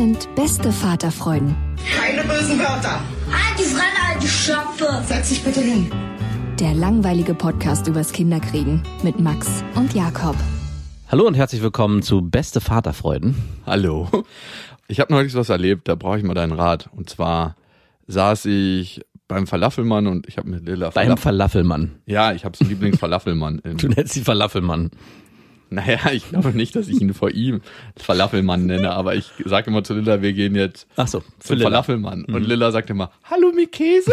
Sind beste Vaterfreuden. Keine bösen Wörter. Alte Fremde, alte Schöpfe. Setz dich bitte hin. Der langweilige Podcast übers Kinderkriegen mit Max und Jakob. Hallo und herzlich willkommen zu Beste Vaterfreuden. Hallo. Ich habe neulich was erlebt, da brauche ich mal deinen Rat. Und zwar saß ich beim Falafelmann und ich habe mit Lilla Beim Falafelmann. Ja, ich habe so einen Lieblingsfalafelmann. du nennst sie Falafelmann. Naja, ich glaube nicht, dass ich ihn vor ihm Falafelmann nenne, aber ich sage immer zu Lilla, wir gehen jetzt Ach so, zum Lilla. Falafelmann. Mhm. Und Lilla sagt immer, Halloumi Käse?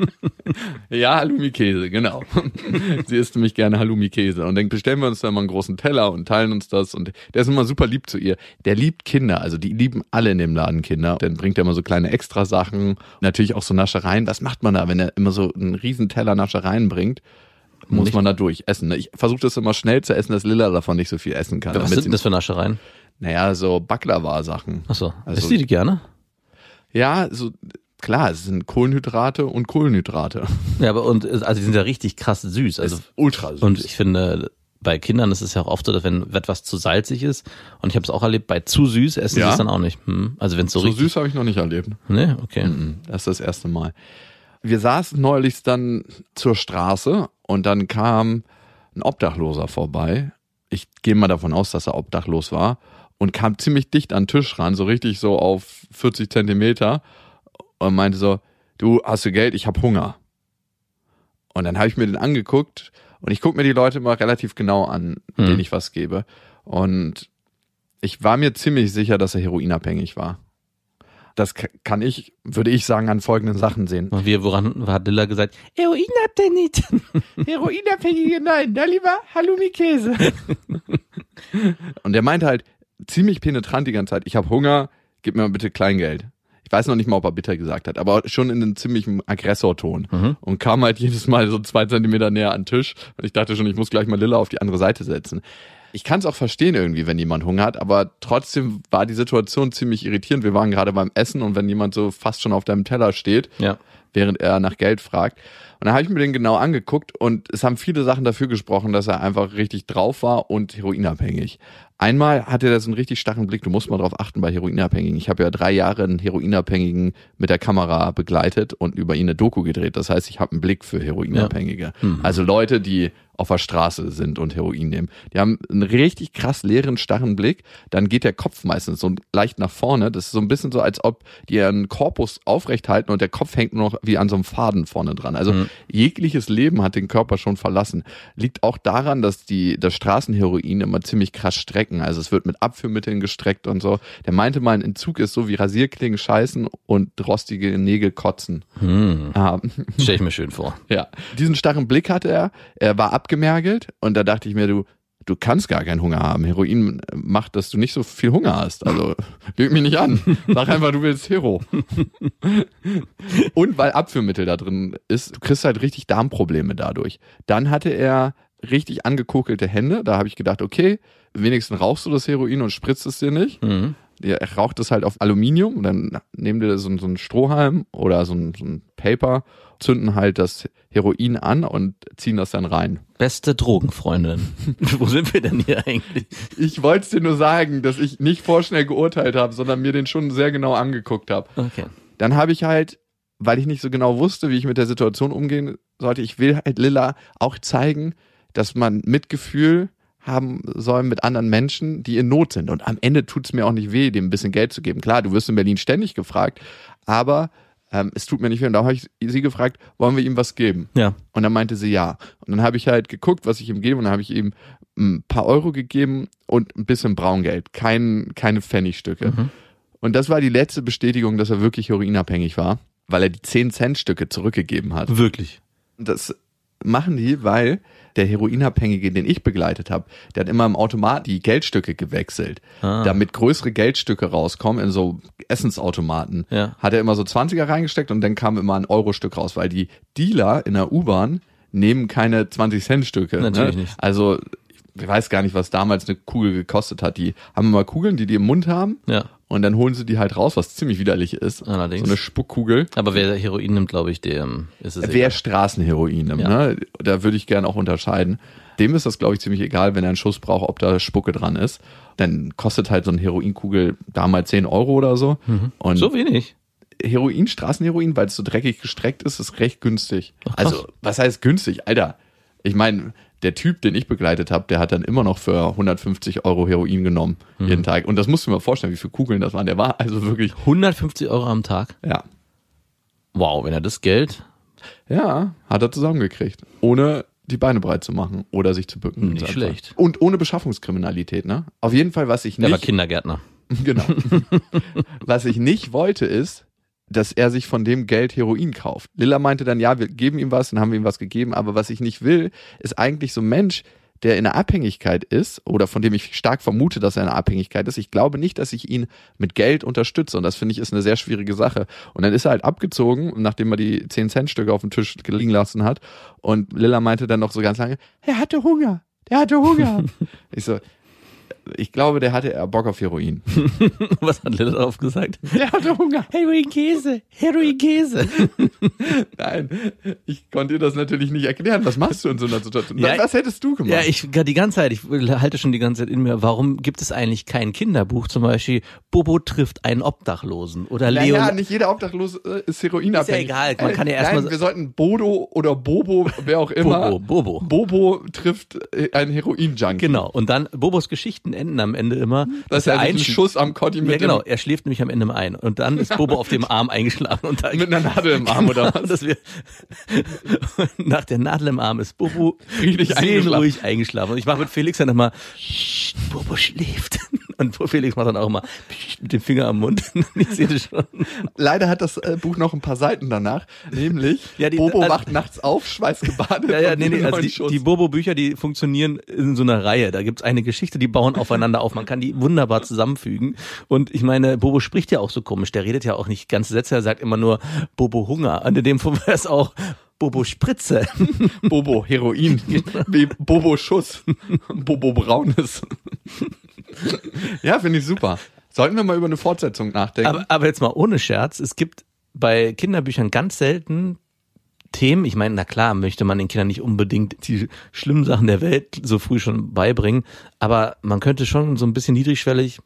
ja, Halloumi Käse, genau. Sie isst nämlich gerne Halloumi Käse. Und dann bestellen wir uns dann mal einen großen Teller und teilen uns das. Und der ist immer super lieb zu ihr. Der liebt Kinder, also die lieben alle in dem Laden Kinder. Dann bringt er immer so kleine Extrasachen, natürlich auch so Naschereien. Was macht man da, wenn er immer so einen riesen Teller Naschereien bringt? Muss nicht. man da durch essen. Ne? Ich versuche das immer schnell zu essen, dass Lilla davon nicht so viel essen kann. Was sind denn das für Naschereien? Naja, so Baklava-Sachen. Achso, also, isst die die gerne? Ja, so klar, es sind Kohlenhydrate und Kohlenhydrate. Ja, aber und also die sind ja richtig krass süß. Also ultra süß. Und ich finde, bei Kindern ist es ja auch oft so, dass wenn etwas zu salzig ist, und ich habe es auch erlebt, bei zu süß essen ja? sie es dann auch nicht. Hm. Also wenn so, so süß habe ich noch nicht erlebt. Nee, okay. Das ist das erste Mal. Wir saßen neulich dann zur Straße und dann kam ein Obdachloser vorbei. Ich gehe mal davon aus, dass er obdachlos war und kam ziemlich dicht an den Tisch ran, so richtig so auf 40 Zentimeter und meinte so, du hast du Geld, ich habe Hunger. Und dann habe ich mir den angeguckt und ich gucke mir die Leute immer relativ genau an, mhm. denen ich was gebe. Und ich war mir ziemlich sicher, dass er heroinabhängig war. Das kann ich, würde ich sagen, an folgenden Sachen sehen. Und wir, woran hat Dilla gesagt? Heroin habt ihr nicht. Heroinabhängige, nein, da lieber Halloumi-Käse. Und er meinte halt ziemlich penetrant die ganze Zeit, ich habe Hunger, gib mir mal bitte Kleingeld. Ich weiß noch nicht mal, ob er bitter gesagt hat, aber schon in einem ziemlichen Aggressorton. Mhm. Und kam halt jedes Mal so zwei Zentimeter näher an den Tisch. Und ich dachte schon, ich muss gleich mal Lilla auf die andere Seite setzen. Ich kann es auch verstehen irgendwie, wenn jemand Hunger hat, aber trotzdem war die Situation ziemlich irritierend. Wir waren gerade beim Essen und wenn jemand so fast schon auf deinem Teller steht, ja. während er nach Geld fragt. Und dann habe ich mir den genau angeguckt und es haben viele Sachen dafür gesprochen, dass er einfach richtig drauf war und heroinabhängig. Einmal hatte er so einen richtig starren Blick, du musst mal drauf achten bei Heroinabhängigen. Ich habe ja drei Jahre einen Heroinabhängigen mit der Kamera begleitet und über ihn eine Doku gedreht. Das heißt, ich habe einen Blick für Heroinabhängige. Ja. Mhm. Also Leute, die auf der Straße sind und Heroin nehmen. Die haben einen richtig krass leeren, starren Blick. Dann geht der Kopf meistens so leicht nach vorne. Das ist so ein bisschen so, als ob die ihren Korpus aufrecht halten und der Kopf hängt nur noch wie an so einem Faden vorne dran. Also mhm. Jegliches Leben hat den Körper schon verlassen. Liegt auch daran, dass die, das Straßenheroin immer ziemlich krass strecken. Also es wird mit Abführmitteln gestreckt und so. Der meinte mal, ein Entzug ist so wie Rasierklingen scheißen und rostige Nägel kotzen. Mhm. Ah. Stell ich mir schön vor. Ja. Diesen starren Blick hatte er. Er war ab abgemergelt und da dachte ich mir, du, du kannst gar keinen Hunger haben. Heroin macht, dass du nicht so viel Hunger hast. Also lüg mich nicht an. Sag einfach, du willst Hero. und weil Abführmittel da drin ist, du kriegst halt richtig Darmprobleme dadurch. Dann hatte er richtig angekokelte Hände. Da habe ich gedacht, okay, wenigstens rauchst du das Heroin und spritzt es dir nicht. Mhm. Er raucht es halt auf Aluminium und dann nehmen dir so, so einen Strohhalm oder so ein, so ein Paper zünden halt das Heroin an und ziehen das dann rein. Beste Drogenfreundin. Wo sind wir denn hier eigentlich? Ich wollte es dir nur sagen, dass ich nicht vorschnell geurteilt habe, sondern mir den schon sehr genau angeguckt habe. Okay. Dann habe ich halt, weil ich nicht so genau wusste, wie ich mit der Situation umgehen sollte, ich will halt Lilla auch zeigen, dass man Mitgefühl haben soll mit anderen Menschen, die in Not sind. Und am Ende tut es mir auch nicht weh, dem ein bisschen Geld zu geben. Klar, du wirst in Berlin ständig gefragt, aber ähm, es tut mir nicht weh. Und da habe ich sie gefragt, wollen wir ihm was geben? Ja. Und dann meinte sie ja. Und dann habe ich halt geguckt, was ich ihm gebe. Und dann habe ich ihm ein paar Euro gegeben und ein bisschen Braungeld. Kein, keine Pfennigstücke. Und das war die letzte Bestätigung, dass er wirklich heroinabhängig war, weil er die 10-Cent-Stücke zurückgegeben hat. Wirklich. Das machen die, weil der Heroinabhängige, den ich begleitet habe, der hat immer im Automat die Geldstücke gewechselt, Ah. damit größere Geldstücke rauskommen in so Essensautomaten. Ja. Hat er immer so 20er reingesteckt und dann kam immer ein Euro-Stück raus, weil die Dealer in der U-Bahn nehmen keine 20-Cent-Stücke. Natürlich ne? nicht. Also ich weiß gar nicht, was damals eine Kugel gekostet hat. Die haben immer Kugeln, die die im Mund haben Ja. Und dann holen sie die halt raus, was ziemlich widerlich ist. Allerdings. So eine Spuckkugel. Aber wer Heroin nimmt, glaube ich, dem ist es Wer egal. Straßenheroin nimmt, Ja. ne? da würde ich gerne auch unterscheiden. Dem ist das, glaube ich, ziemlich egal, wenn er einen Schuss braucht, ob da Spucke dran ist. Dann kostet halt so eine Heroinkugel damals 10 Euro oder so. Und Mhm. So wenig. Heroin, Straßenheroin, weil es so dreckig gestreckt ist, ist recht günstig. Ach, also, was heißt günstig? Alter, ich meine, der Typ, den ich begleitet habe, der hat dann immer noch für 150 Euro Heroin genommen, Mhm. jeden Tag. Und das musst du mir vorstellen, wie viele Kugeln das waren. Der war also wirklich, 150 Euro am Tag. ja, Wow, wenn er das Geld. Ja, hat er zusammengekriegt. Ohne die Beine breit zu machen oder sich zu bücken. Nicht Einfach. schlecht. Und ohne Beschaffungskriminalität, ne? Auf jeden Fall, was ich Der war nicht, Kindergärtner. genau. was ich nicht wollte, ist, dass er sich von dem Geld Heroin kauft. Lilla meinte dann, ja, wir geben ihm was, dann haben wir ihm was gegeben. Aber was ich nicht will, ist eigentlich so ein Mensch, der in einer Abhängigkeit ist oder von dem ich stark vermute, dass er in einer Abhängigkeit ist. Ich glaube nicht, dass ich ihn mit Geld unterstütze und das finde ich ist eine sehr schwierige Sache. Und dann ist er halt abgezogen, nachdem er die 10-Cent-Stücke auf dem Tisch liegen lassen hat und Lilla meinte dann noch so ganz lange, Er hatte Hunger. Der hatte Hunger. ich so, ich glaube, der hatte eher Bock auf Heroin. Was hat Lilla darauf gesagt? Der hatte Hunger. Heroin-Käse. Heroin-Käse. Nein, ich konnte dir das natürlich nicht erklären. Was machst du in so einer Situation? Ja, was hättest du gemacht? Ja, ich die ganze Zeit, ich halte schon die ganze Zeit in mir, warum gibt es eigentlich kein Kinderbuch? Zum Beispiel Bobo trifft einen Obdachlosen oder Leo. Naja, nicht jeder Obdachlose äh, ist heroinabhängig. Ist ja egal, man kann ja Äh, erst Nein, mal- wir sollten Bodo oder Bobo, wer auch immer. Bobo, Bobo. Bobo trifft äh, einen Heroin-Junkie. Genau. Und dann Bobos Geschichten enden am Ende immer, Dass er sich einen einschläft. Schuss am Kotti mit, Ja, genau. Er schläft nämlich am Ende im ein. Und dann ist Bobo auf dem Arm eingeschlafen. Und da, mit einer Nadel im Arm oder was? Dass wir, nach der Nadel im Arm ist Bobo Friedlich seelenruhig eingeschlafen. Und ich mache mit Felix dann "Psst, Bobo schläft. Und Felix macht dann auch immer mit dem Finger am Mund. Ich sehe das schon. Leider hat das äh, Buch noch ein paar Seiten danach, nämlich Ja, die- Bobo also- wacht nachts auf, schweißgebadet. Ja, ja, nee, nee, also die, die Bobo-Bücher, die funktionieren in so einer Reihe. Da gibt's eine Geschichte, die bauen aufeinander auf. Man kann die wunderbar zusammenfügen. Und ich meine, Bobo spricht ja auch so komisch. Der redet ja auch nicht ganze Sätze. Er sagt immer nur Bobo Hunger. Und in dem Fall wäre es auch Bobo Spritze. Bobo Heroin, Bobo Schuss, Bobo Braunes. ja, finde ich super. Sollten wir mal über eine Fortsetzung nachdenken? Aber, aber jetzt mal ohne Scherz. Es gibt bei Kinderbüchern ganz selten Themen. Ich meine, na klar, möchte man den Kindern nicht unbedingt die schlimmen Sachen der Welt so früh schon beibringen. Aber man könnte schon so ein bisschen niedrigschwellig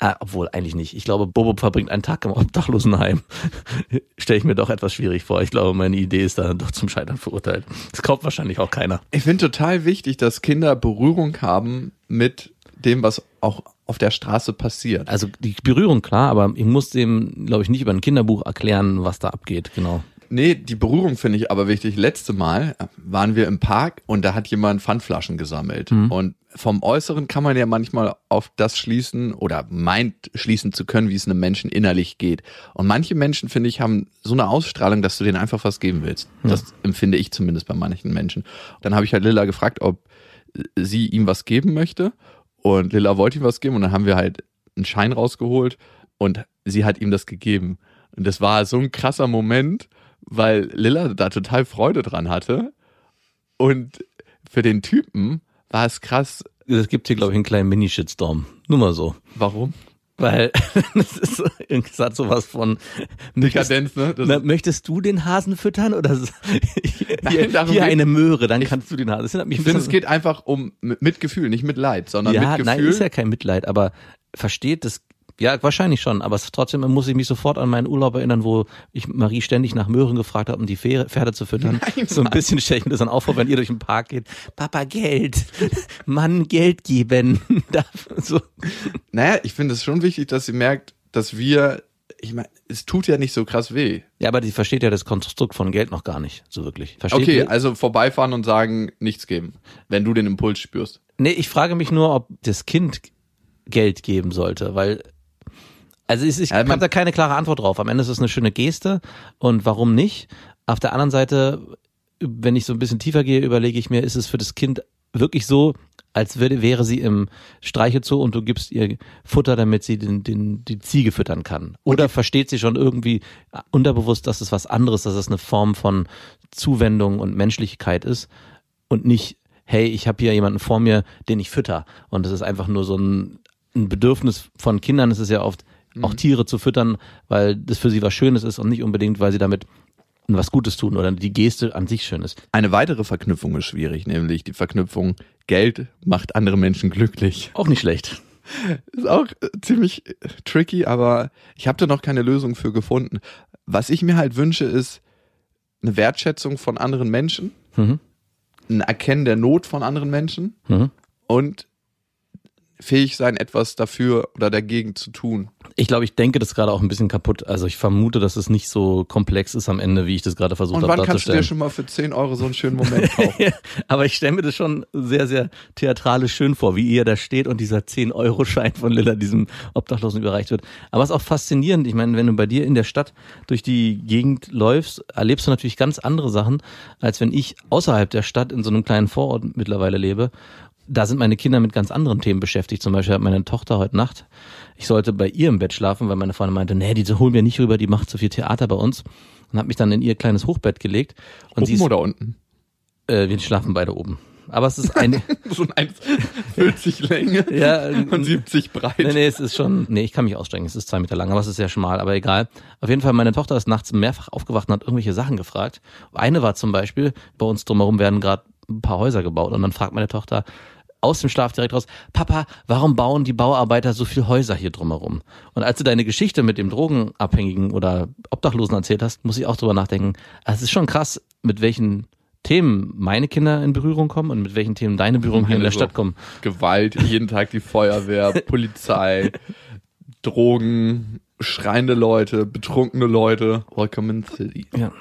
Ah, obwohl eigentlich nicht. Ich glaube, Bobo verbringt einen Tag im Obdachlosenheim. Stelle ich mir doch etwas schwierig vor. Ich glaube, meine Idee ist da doch zum Scheitern verurteilt. Das kauft wahrscheinlich auch keiner. Ich finde total wichtig, dass Kinder Berührung haben mit dem, was auch auf der Straße passiert. Also die Berührung klar, aber ich muss dem, glaube ich, nicht über ein Kinderbuch erklären, was da abgeht. Genau. Nee, die Berührung finde ich aber wichtig. Letzte Mal waren wir im Park und da hat jemand Pfandflaschen gesammelt. Und vom Äußeren kann man ja manchmal auf das schließen oder meint schließen zu können, wie es einem Menschen innerlich geht. Und manche Menschen, finde ich, haben so eine Ausstrahlung, dass du denen einfach was geben willst. Das empfinde ich zumindest bei manchen Menschen. Dann habe ich halt Lilla gefragt, ob sie ihm was geben möchte. Und Lilla wollte ihm was geben und dann haben wir halt einen Schein rausgeholt und sie hat ihm das gegeben. Und das war so ein krasser Moment, weil Lilla da total Freude dran hatte. Und für den Typen war es krass. Es gibt hier, glaube ich, einen kleinen Mini-Shitstorm. Nur mal so. Warum? Weil das ist so, es hat sowas von Dekadenz, ne? Das möchtest du den Hasen füttern oder hier, Nein, hier eine Möhre, dann kannst du den Hasen. Das mich ich finde, es geht einfach um Mitgefühl, nicht Mitleid, sondern ja, Mitgefühl. nein, ist ja kein Mitleid, aber versteht das Ja, wahrscheinlich schon, aber trotzdem muss ich mich sofort an meinen Urlaub erinnern, wo ich Marie ständig nach Möhren gefragt habe, um die Pferde, zu füttern. Nein, so ein bisschen stelle ich mir das dann auf vor, wenn ihr durch den Park geht. Papa, Geld. Mann, Geld geben. So. Naja, ich finde es schon wichtig, dass sie merkt, dass wir, ich meine, es tut ja nicht so krass weh. Ja, aber die versteht ja das Konstrukt von Geld noch gar nicht, so wirklich. Versteht Okay, ihr? also vorbeifahren und sagen, nichts geben, wenn du den Impuls spürst. Nee, ich frage mich nur, ob das Kind Geld geben sollte, weil also ich, ich man- habe da keine klare Antwort drauf. Am Ende ist es eine schöne Geste und warum nicht? Auf der anderen Seite, wenn ich so ein bisschen tiefer gehe, überlege ich mir, ist es für das Kind wirklich so, als würde, wäre sie im Streichelzoo und du gibst ihr Futter, damit sie den, den, die Ziege füttern kann. Oder versteht sie schon irgendwie unterbewusst, dass es was anderes, dass es eine Form von Zuwendung und Menschlichkeit ist und nicht, hey, ich habe hier jemanden vor mir, den ich fütter. Und das ist einfach nur so ein, ein Bedürfnis von Kindern. Es ist ja oft auch Tiere zu füttern, weil das für sie was Schönes ist und nicht unbedingt, weil sie damit was Gutes tun oder die Geste an sich schön ist. Eine weitere Verknüpfung ist schwierig, nämlich die Verknüpfung Geld macht andere Menschen glücklich. Auch nicht schlecht. Ist auch äh, ziemlich äh, tricky, aber ich habe da noch keine Lösung für gefunden. Was ich mir halt wünsche, ist eine Wertschätzung von anderen Menschen, Mhm. ein Erkennen der Not von anderen Menschen Mhm. und fähig sein, etwas dafür oder dagegen zu tun. Ich glaube, ich denke das gerade auch ein bisschen kaputt. Also ich vermute, dass es nicht so komplex ist am Ende, wie ich das gerade versucht Und habe wann kannst du dir darzustellen. schon mal für 10 Euro so einen schönen Moment kaufen? Aber ich stelle mir das schon sehr, sehr theatralisch schön vor, wie ihr da steht und dieser 10-Euro-Schein von Lilla diesem Obdachlosen überreicht wird. Aber es ist auch faszinierend. Ich meine, wenn du bei dir in der Stadt durch die Gegend läufst, erlebst du natürlich ganz andere Sachen, als wenn ich außerhalb der Stadt in so einem kleinen Vorort mittlerweile lebe. Da sind meine Kinder mit ganz anderen Themen beschäftigt. Zum Beispiel hat meine Tochter heute Nacht, ich sollte bei ihr im Bett schlafen, weil meine Freundin meinte, nee, die holen wir nicht rüber, die macht zu viel Theater bei uns. Und habe mich dann in ihr kleines Hochbett gelegt. Und sie Oben ist, oder unten? äh, wir schlafen beide oben. Aber es ist eine, So ein 1,40 Länge ja, und 70 breit. nee, nee, es ist schon, nee, ich kann mich ausstrengen, es ist zwei Meter lang, aber es ist sehr schmal, aber egal. Auf jeden Fall, meine Tochter ist nachts mehrfach aufgewacht und hat irgendwelche Sachen gefragt. Eine war zum Beispiel, bei uns drumherum werden gerade ein paar Häuser gebaut und dann fragt meine Tochter aus dem Schlaf direkt raus, Papa, warum bauen die Bauarbeiter so viel Häuser hier drumherum? Und als du deine Geschichte mit dem Drogenabhängigen oder Obdachlosen erzählt hast, muss ich auch drüber nachdenken. Es ist schon krass, mit welchen Themen meine Kinder in Berührung kommen und mit welchen Themen deine Berührung hier in der so Stadt kommen. Gewalt, jeden Tag die Feuerwehr, Polizei, Drogen, schreiende Leute, betrunkene Leute. Welcome in the city. Ja.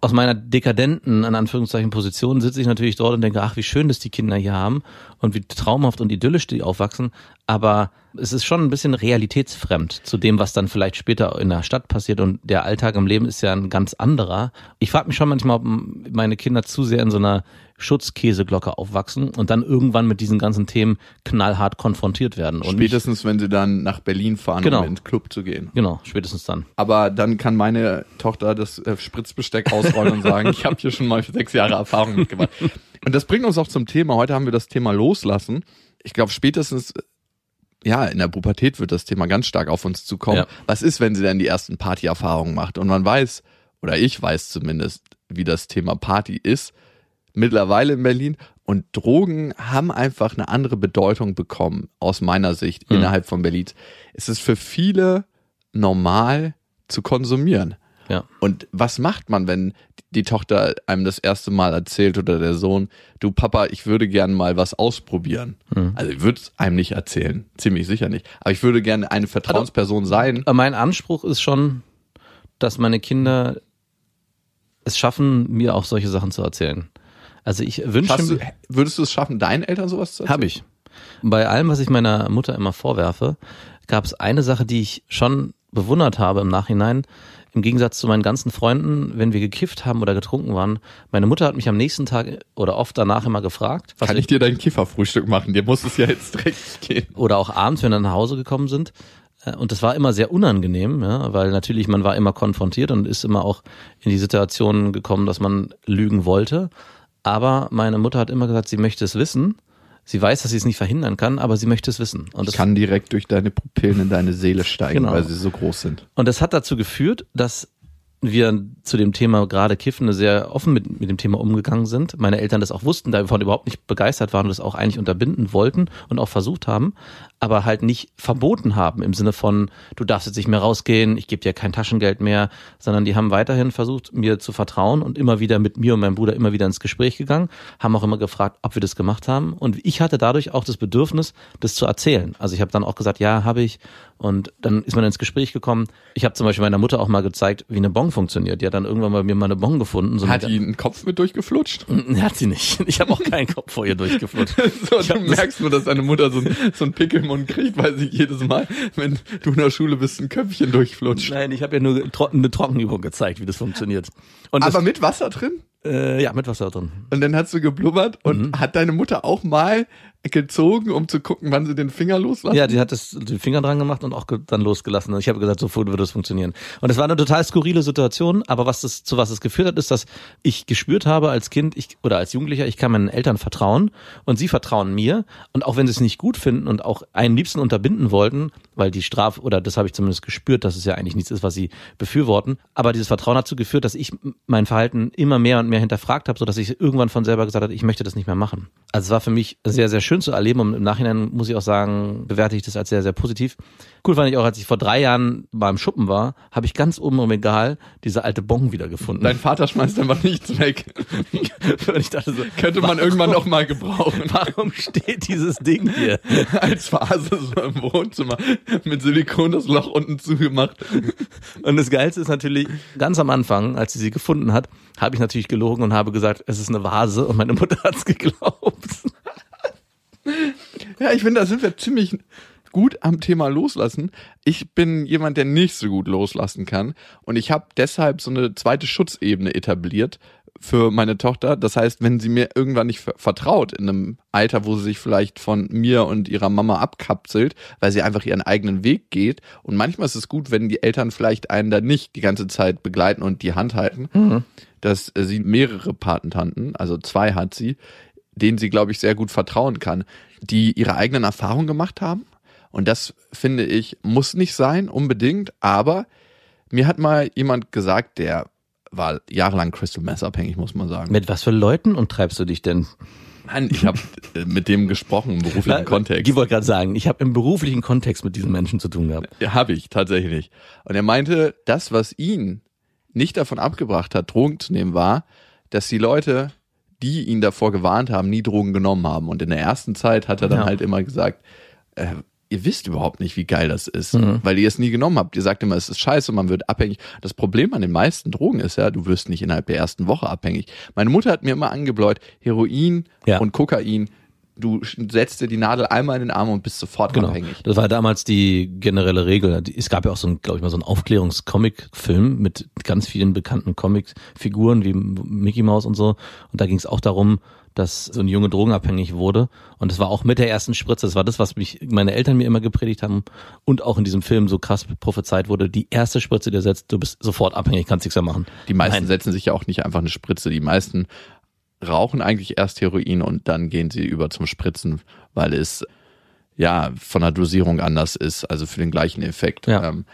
Aus meiner dekadenten, in Anführungszeichen, Position sitze ich natürlich dort und denke, ach, wie schön, dass die Kinder hier haben und wie traumhaft und idyllisch die aufwachsen. Aber es ist schon ein bisschen realitätsfremd zu dem, was dann vielleicht später in der Stadt passiert und der Alltag im Leben ist ja ein ganz anderer. Ich frage mich schon manchmal, ob meine Kinder zu sehr in so einer Schutzkäseglocke aufwachsen und dann irgendwann mit diesen ganzen Themen knallhart konfrontiert werden. Und Spätestens, wenn sie dann nach Berlin fahren, Genau. um in den Club zu gehen. genau, spätestens dann. Aber dann kann meine Tochter das äh, Spritzbesteck ausrollen und sagen, ich habe hier schon mal sechs Jahre Erfahrung mitgemacht. Und das bringt uns auch zum Thema. Heute haben wir das Thema loslassen. Ich glaube, spätestens ja, in der Pubertät wird das Thema ganz stark auf uns zukommen. Ja. Was ist, wenn sie dann die ersten Partyerfahrungen macht? Und man weiß, oder ich weiß zumindest, wie das Thema Party ist, mittlerweile in Berlin. Und Drogen haben einfach eine andere Bedeutung bekommen, aus meiner Sicht, Mhm. innerhalb von Berlin. Es ist für viele normal zu konsumieren. Ja. Und was macht man, wenn die Tochter einem das erste Mal erzählt oder der Sohn, du Papa, ich würde gern mal was ausprobieren. Also ich würde es einem nicht erzählen, ziemlich sicher nicht. Aber ich würde gerne eine Vertrauensperson sein. Aber mein Anspruch ist schon, dass meine Kinder es schaffen, mir auch solche Sachen zu erzählen. Also ich wünsche mir, würdest du es schaffen, deinen Eltern sowas zu erzählen? habe ich. Bei allem, was ich meiner Mutter immer vorwerfe, gab es eine Sache, die ich schon bewundert habe im Nachhinein. Im Gegensatz zu meinen ganzen Freunden, wenn wir gekifft haben oder getrunken waren, meine Mutter hat mich am nächsten Tag oder oft danach immer gefragt, was Kann ich dir dein Kifferfrühstück machen? Dir muss es ja jetzt direkt gehen. oder auch abends, wenn wir nach Hause gekommen sind. Äh, Und das war immer sehr unangenehm, ja, weil natürlich man war immer konfrontiert und ist immer auch in die Situation gekommen, dass man lügen wollte. Aber meine Mutter hat immer gesagt, sie möchte es wissen. Sie weiß, dass sie es nicht verhindern kann, aber sie möchte es wissen. Und das, kann direkt durch deine Pupillen in deine Seele steigen, Genau. weil sie so groß sind. und das hat dazu geführt, dass wir zu dem Thema gerade Kiffen sehr offen mit, mit dem Thema umgegangen sind. Meine Eltern das auch wussten, da wir überhaupt nicht begeistert waren und das auch eigentlich unterbinden wollten und auch versucht haben, aber halt nicht verboten haben im Sinne von, du darfst jetzt nicht mehr rausgehen, ich gebe dir kein Taschengeld mehr, sondern die haben weiterhin versucht, mir zu vertrauen und immer wieder mit mir und meinem Bruder immer wieder ins Gespräch gegangen, haben auch immer gefragt, ob wir das gemacht haben. Und ich hatte dadurch auch das Bedürfnis, das zu erzählen. Also ich habe dann auch gesagt, ja, habe ich. Und dann ist man ins Gespräch gekommen. Ich habe zum Beispiel meiner Mutter auch mal gezeigt, wie eine Bon funktioniert. Die hat dann irgendwann bei mir mal eine Bon gefunden. So Hat die einen Kopf mit durchgeflutscht? hat sie nicht. Ich habe auch keinen Kopf vor ihr durchgeflutscht. So, Ich du das- merkst nur, dass deine Mutter so, ein, so einen Pickelmund kriegt, weil sie jedes Mal, wenn du in der Schule bist, ein Köpfchen durchflutscht. Nein, ich habe ja nur tro eine Trockenübung gezeigt, wie das funktioniert. Und das, Aber mit Wasser drin? äh, ja, mit Wasser drin. Und dann hast du geblubbert und Mhm. hat deine Mutter auch mal gezogen, um zu gucken, wann sie den Finger loslassen? Ja, die hat das, den Finger dran gemacht und auch dann losgelassen. Und ich habe gesagt, so wird das funktionieren. Und es war eine total skurrile Situation, aber was das, zu was es geführt hat, ist, dass ich gespürt habe als Kind ich, oder als Jugendlicher, ich kann meinen Eltern vertrauen und sie vertrauen mir. Und auch wenn sie es nicht gut finden und auch einen liebsten unterbinden wollten, weil die Straf, oder das habe ich zumindest gespürt, dass es ja eigentlich nichts ist, was sie befürworten. Aber dieses Vertrauen hat dazu geführt, dass ich mein Verhalten immer mehr und mehr hinterfragt habe, sodass ich irgendwann von selber gesagt habe, ich möchte das nicht mehr machen. Also es war für mich sehr, sehr schön zu erleben und im Nachhinein muss ich auch sagen, bewerte ich das als sehr, sehr positiv. Cool fand ich auch, als ich vor drei Jahren beim Schuppen war, habe ich ganz oben im Regal diese alte Bon wiedergefunden. Dein Vater schmeißt einfach nichts weg. und ich dachte so, Könnte man irgendwann noch mal gebrauchen. warum steht dieses Ding hier? Als Phase so im Wohnzimmer mit Silikon das Loch unten zugemacht. Und das Geilste ist natürlich, ganz am Anfang, als sie sie gefunden hat, habe ich natürlich gelogen und habe gesagt, es ist eine Vase und meine Mutter hat's geglaubt. Ja, ich finde, da sind wir ziemlich gut am Thema loslassen. Ich bin jemand, der nicht so gut loslassen kann. Und ich habe deshalb so eine zweite Schutzebene etabliert für meine Tochter. Das heißt, wenn sie mir irgendwann nicht ver- vertraut in einem Alter, wo sie sich vielleicht von mir und ihrer Mama abkapselt, weil sie einfach ihren eigenen Weg geht. Und manchmal ist es gut, wenn die Eltern vielleicht einen da nicht die ganze Zeit begleiten und die Hand halten, dass äh, sie mehrere Patentanten, also zwei hat sie, denen sie, glaube ich, sehr gut vertrauen kann, die ihre eigenen Erfahrungen gemacht haben. Und das finde ich, muss nicht sein, unbedingt, aber mir hat mal jemand gesagt, der war jahrelang Crystal Mess abhängig, muss man sagen. Mit was für Leuten umtreibst du dich denn? Mann, ich habe mit dem gesprochen im beruflichen Kontext. Ich wollte gerade sagen, ich habe im beruflichen Kontext mit diesen Menschen zu tun gehabt. Ja, habe ich tatsächlich. Und er meinte, das, was ihn nicht davon abgebracht hat, Drogen zu nehmen, war, dass die Leute, die ihn davor gewarnt haben, nie Drogen genommen haben. Und in der ersten Zeit hat er dann Ja. halt immer gesagt, äh, ihr wisst überhaupt nicht, wie geil das ist, Mhm. weil ihr es nie genommen habt. Ihr sagt immer, es ist scheiße, man wird abhängig. Das Problem an den meisten Drogen ist ja, du wirst nicht innerhalb der ersten Woche abhängig. Meine Mutter hat mir immer angebläut, Heroin Ja. und Kokain, du setzt dir die Nadel einmal in den Arm und bist sofort Genau. abhängig. Das war damals die generelle Regel. Es gab ja auch so ein, glaube ich mal, so einen Aufklärungscomic-Film mit ganz vielen bekannten Comic-Figuren wie Mickey Mouse und so. Und da ging es auch darum, dass so ein Junge drogenabhängig wurde. Und das war auch mit der ersten Spritze. Das war das, was mich meine Eltern mir immer gepredigt haben und auch in diesem Film so krass prophezeit wurde. Die erste Spritze, die du setzt, du bist sofort abhängig, kannst nichts mehr machen. Die meisten Nein. setzen sich ja auch nicht einfach eine Spritze. Die meisten rauchen eigentlich erst Heroin und dann gehen sie über zum Spritzen, weil es ja von der Dosierung anders ist, also für den gleichen Effekt. Ja. Ähm,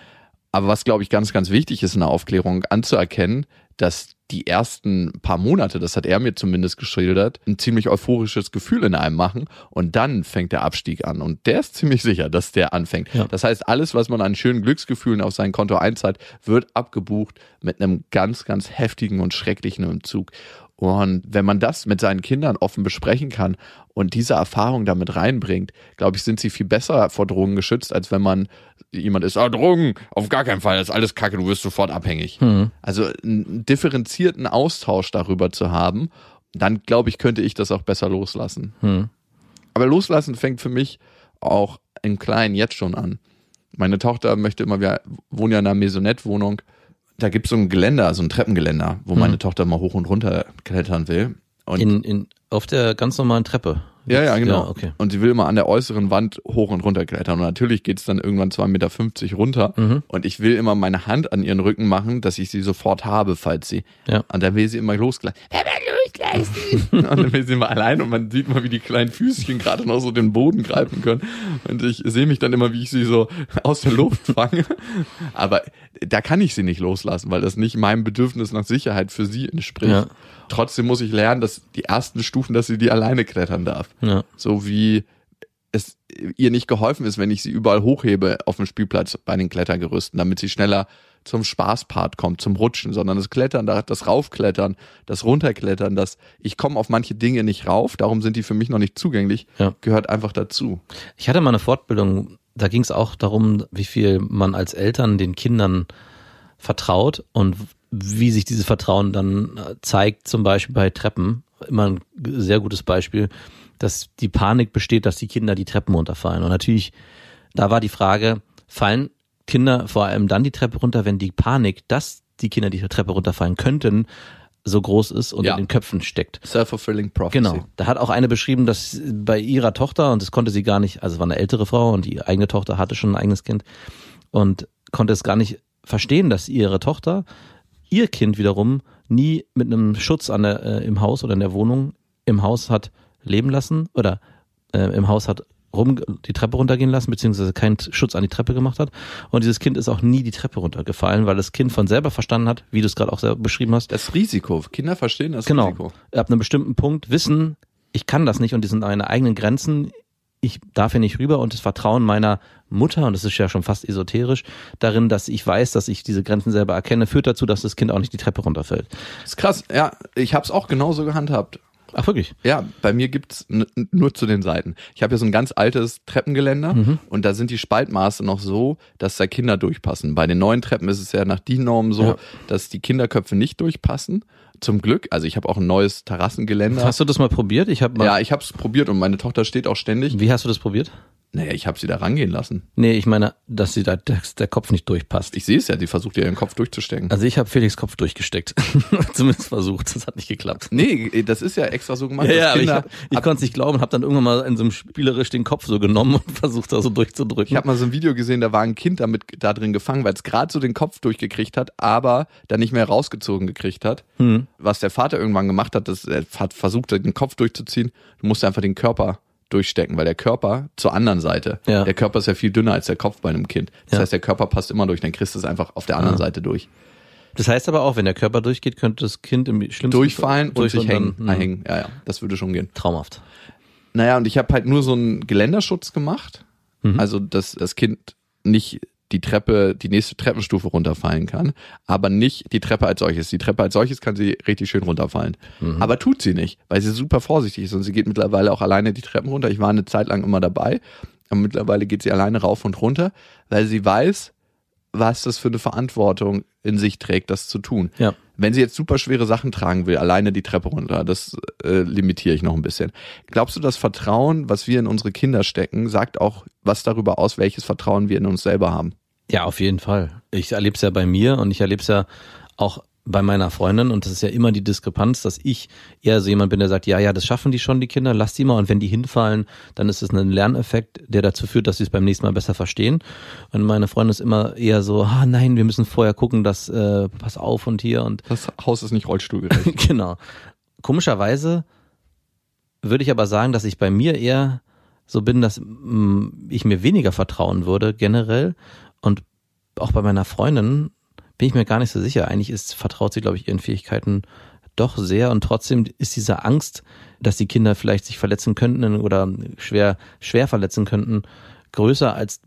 aber was, glaube ich, ganz, ganz wichtig ist in der Aufklärung anzuerkennen, dass die ersten paar Monate, das hat er mir zumindest geschildert, ein ziemlich euphorisches Gefühl in einem machen und dann fängt der Abstieg an und der ist ziemlich sicher, dass der anfängt. Ja. Das heißt, alles, was man an schönen Glücksgefühlen auf sein Konto einzahlt, wird abgebucht mit einem ganz, ganz heftigen und schrecklichen Entzug. Und wenn man das mit seinen Kindern offen besprechen kann und diese Erfahrung damit reinbringt, glaube ich, sind sie viel besser vor Drogen geschützt, als wenn man jemand ist, ah, Drogen, auf gar keinen Fall, das ist alles Kacke, du wirst sofort abhängig. Also einen differenzierten Austausch darüber zu haben, dann glaube ich, könnte ich das auch besser loslassen. Hm. Aber loslassen fängt für mich auch im Kleinen jetzt schon an. Meine Tochter möchte immer, wir wohnen ja in einer Maisonette-Wohnung, da gibt es so ein Geländer, so ein Treppengeländer, wo meine Tochter mal hoch und runter klettern will. Und In, in, auf der ganz normalen Treppe. Ja, ja, genau. Ja, okay. Und sie will immer an der äußeren Wand hoch und runter klettern. Und natürlich geht's dann irgendwann 2,50 Meter runter. Mhm. Und ich will immer meine Hand an ihren Rücken machen, dass ich sie sofort habe, falls sie. Ja. Und dann will sie immer losgleiten. und dann will sie immer allein und man sieht mal, wie die kleinen Füßchen gerade noch so den Boden greifen können. Und ich sehe mich dann immer, wie ich sie so aus der Luft fange. Aber da kann ich sie nicht loslassen, weil das nicht meinem Bedürfnis nach Sicherheit für sie entspricht. Ja. Trotzdem muss ich lernen, dass die ersten Stufen, dass sie die alleine klettern darf. Ja. So wie es ihr nicht geholfen ist, wenn ich sie überall hochhebe auf dem Spielplatz bei den Klettergerüsten, damit sie schneller zum Spaßpart kommt, zum Rutschen, sondern das Klettern, das Raufklettern, das Runterklettern, das ich komme auf manche Dinge nicht rauf, darum sind die für mich noch nicht zugänglich, Ja. gehört einfach dazu. Ich hatte mal eine Fortbildung, da ging es auch darum, wie viel man als Eltern den Kindern vertraut und wie sich dieses Vertrauen dann äh, zeigt, zum Beispiel bei Treppen. Immer ein sehr gutes Beispiel, dass die Panik besteht, dass die Kinder die Treppen runterfallen. Und natürlich, da war die Frage, fallen Kinder vor allem dann die Treppe runter, wenn die Panik, dass die Kinder die Treppe runterfallen könnten, so groß ist und Ja. in den Köpfen steckt. Self-fulfilling prophecy. Genau. Da hat auch eine beschrieben, dass bei ihrer Tochter, und das konnte sie gar nicht, also es war eine ältere Frau und die eigene Tochter hatte schon ein eigenes Kind und konnte es gar nicht verstehen, dass ihre Tochter ihr Kind wiederum nie mit einem Schutz an der, äh, im Haus oder in der Wohnung im Haus hat leben lassen oder äh, im Haus hat rum die Treppe runtergehen lassen, beziehungsweise keinen Schutz an die Treppe gemacht hat. Und dieses Kind ist auch nie die Treppe runtergefallen, weil das Kind von selber verstanden hat, wie du es gerade auch selber beschrieben hast, Das Risiko. Kinder verstehen das genau. Risiko. Ab einem bestimmten Punkt wissen, ich kann das nicht und die sind meine eigenen Grenzen. Ich darf hier nicht rüber und das Vertrauen meiner Mutter, und das ist ja schon fast esoterisch, darin, dass ich weiß, dass ich diese Grenzen selber erkenne, führt dazu, dass das Kind auch nicht die Treppe runterfällt. Das ist krass. Ja, ich habe es auch genauso gehandhabt. Ach, wirklich? Ja, bei mir gibt's n- n- nur zu den Seiten. Ich habe ja so ein ganz altes Treppengeländer und da sind die Spaltmaße noch so, dass da Kinder durchpassen. Bei den neuen Treppen ist es ja nach DIN Norm so, Ja. dass die Kinderköpfe nicht durchpassen. Zum Glück, also ich habe auch ein neues Terrassengeländer. Hast du das mal probiert? Ich habe ja, ich habe es probiert und meine Tochter steht auch ständig. Wie hast du das probiert? Naja, ich habe sie da rangehen lassen. Nee, ich meine, dass sie da der, der Kopf nicht durchpasst. Ich sehe es ja, die versucht ja ihren Kopf durchzustecken. Also ich habe Felix Kopf durchgesteckt. Zumindest versucht. Das hat nicht geklappt. nee, das ist ja extra so gemacht. Ja, dass ja, aber ich, ich konnte es nicht glauben und habe dann irgendwann mal in so einem spielerisch den Kopf so genommen und versucht da so durchzudrücken. Ich habe mal so ein Video gesehen, da war ein Kind damit da drin gefangen, weil es gerade so den Kopf durchgekriegt hat, aber dann nicht mehr rausgezogen gekriegt hat. Hm. Was der Vater irgendwann gemacht hat, das, er hat versucht, den Kopf durchzuziehen. Du musst einfach den Körper durchstecken, weil der Körper zur anderen Seite, Ja. der Körper ist ja viel dünner als der Kopf bei einem Kind. Das Ja. heißt, der Körper passt immer durch, dann kriegst du es einfach auf der anderen Ja. Seite durch. Das heißt aber auch, wenn der Körper durchgeht, könnte das Kind im schlimmsten Durchfallen und durch sich hängen. dann, Ah, hm, hängen. Ja, ja, das würde schon gehen. Traumhaft. Naja, und ich habe halt nur so einen Geländerschutz gemacht. Mhm. Also, dass das Kind nicht die Treppe, die nächste Treppenstufe runterfallen kann, aber nicht die Treppe als solches. Die Treppe als solches kann sie richtig schön runterfallen. Mhm. Aber tut sie nicht, weil sie super vorsichtig ist und sie geht mittlerweile auch alleine die Treppen runter. Ich war eine Zeit lang immer dabei, aber mittlerweile geht sie alleine rauf und runter, weil sie weiß, was das für eine Verantwortung in sich trägt, das zu tun. Ja. Wenn sie jetzt super schwere Sachen tragen will, alleine die Treppe runter, das äh, limitiere ich noch ein bisschen. Glaubst du, das Vertrauen, was wir in unsere Kinder stecken, sagt auch was darüber aus, welches Vertrauen wir in uns selber haben? Ja, auf jeden Fall. Ich erlebe es ja bei mir und ich erlebe es ja auch bei meiner Freundin und das ist ja immer die Diskrepanz, dass ich eher so jemand bin, der sagt, ja, ja, das schaffen die schon, die Kinder, lass die mal und wenn die hinfallen, dann ist es ein Lerneffekt, der dazu führt, dass sie es beim nächsten Mal besser verstehen. Und meine Freundin ist immer eher so, ah nein, wir müssen vorher gucken, dass, äh, pass auf und hier und Das Haus ist nicht rollstuhlgerecht. genau. Komischerweise würde ich aber sagen, dass ich bei mir eher so bin, dass mh, ich mir weniger vertrauen würde generell und auch bei meiner Freundin bin ich mir gar nicht so sicher. Eigentlich ist vertraut sie, glaube ich, ihren Fähigkeiten doch sehr und trotzdem ist diese Angst, dass die Kinder vielleicht sich verletzen könnten oder schwer schwer verletzen könnten, größer als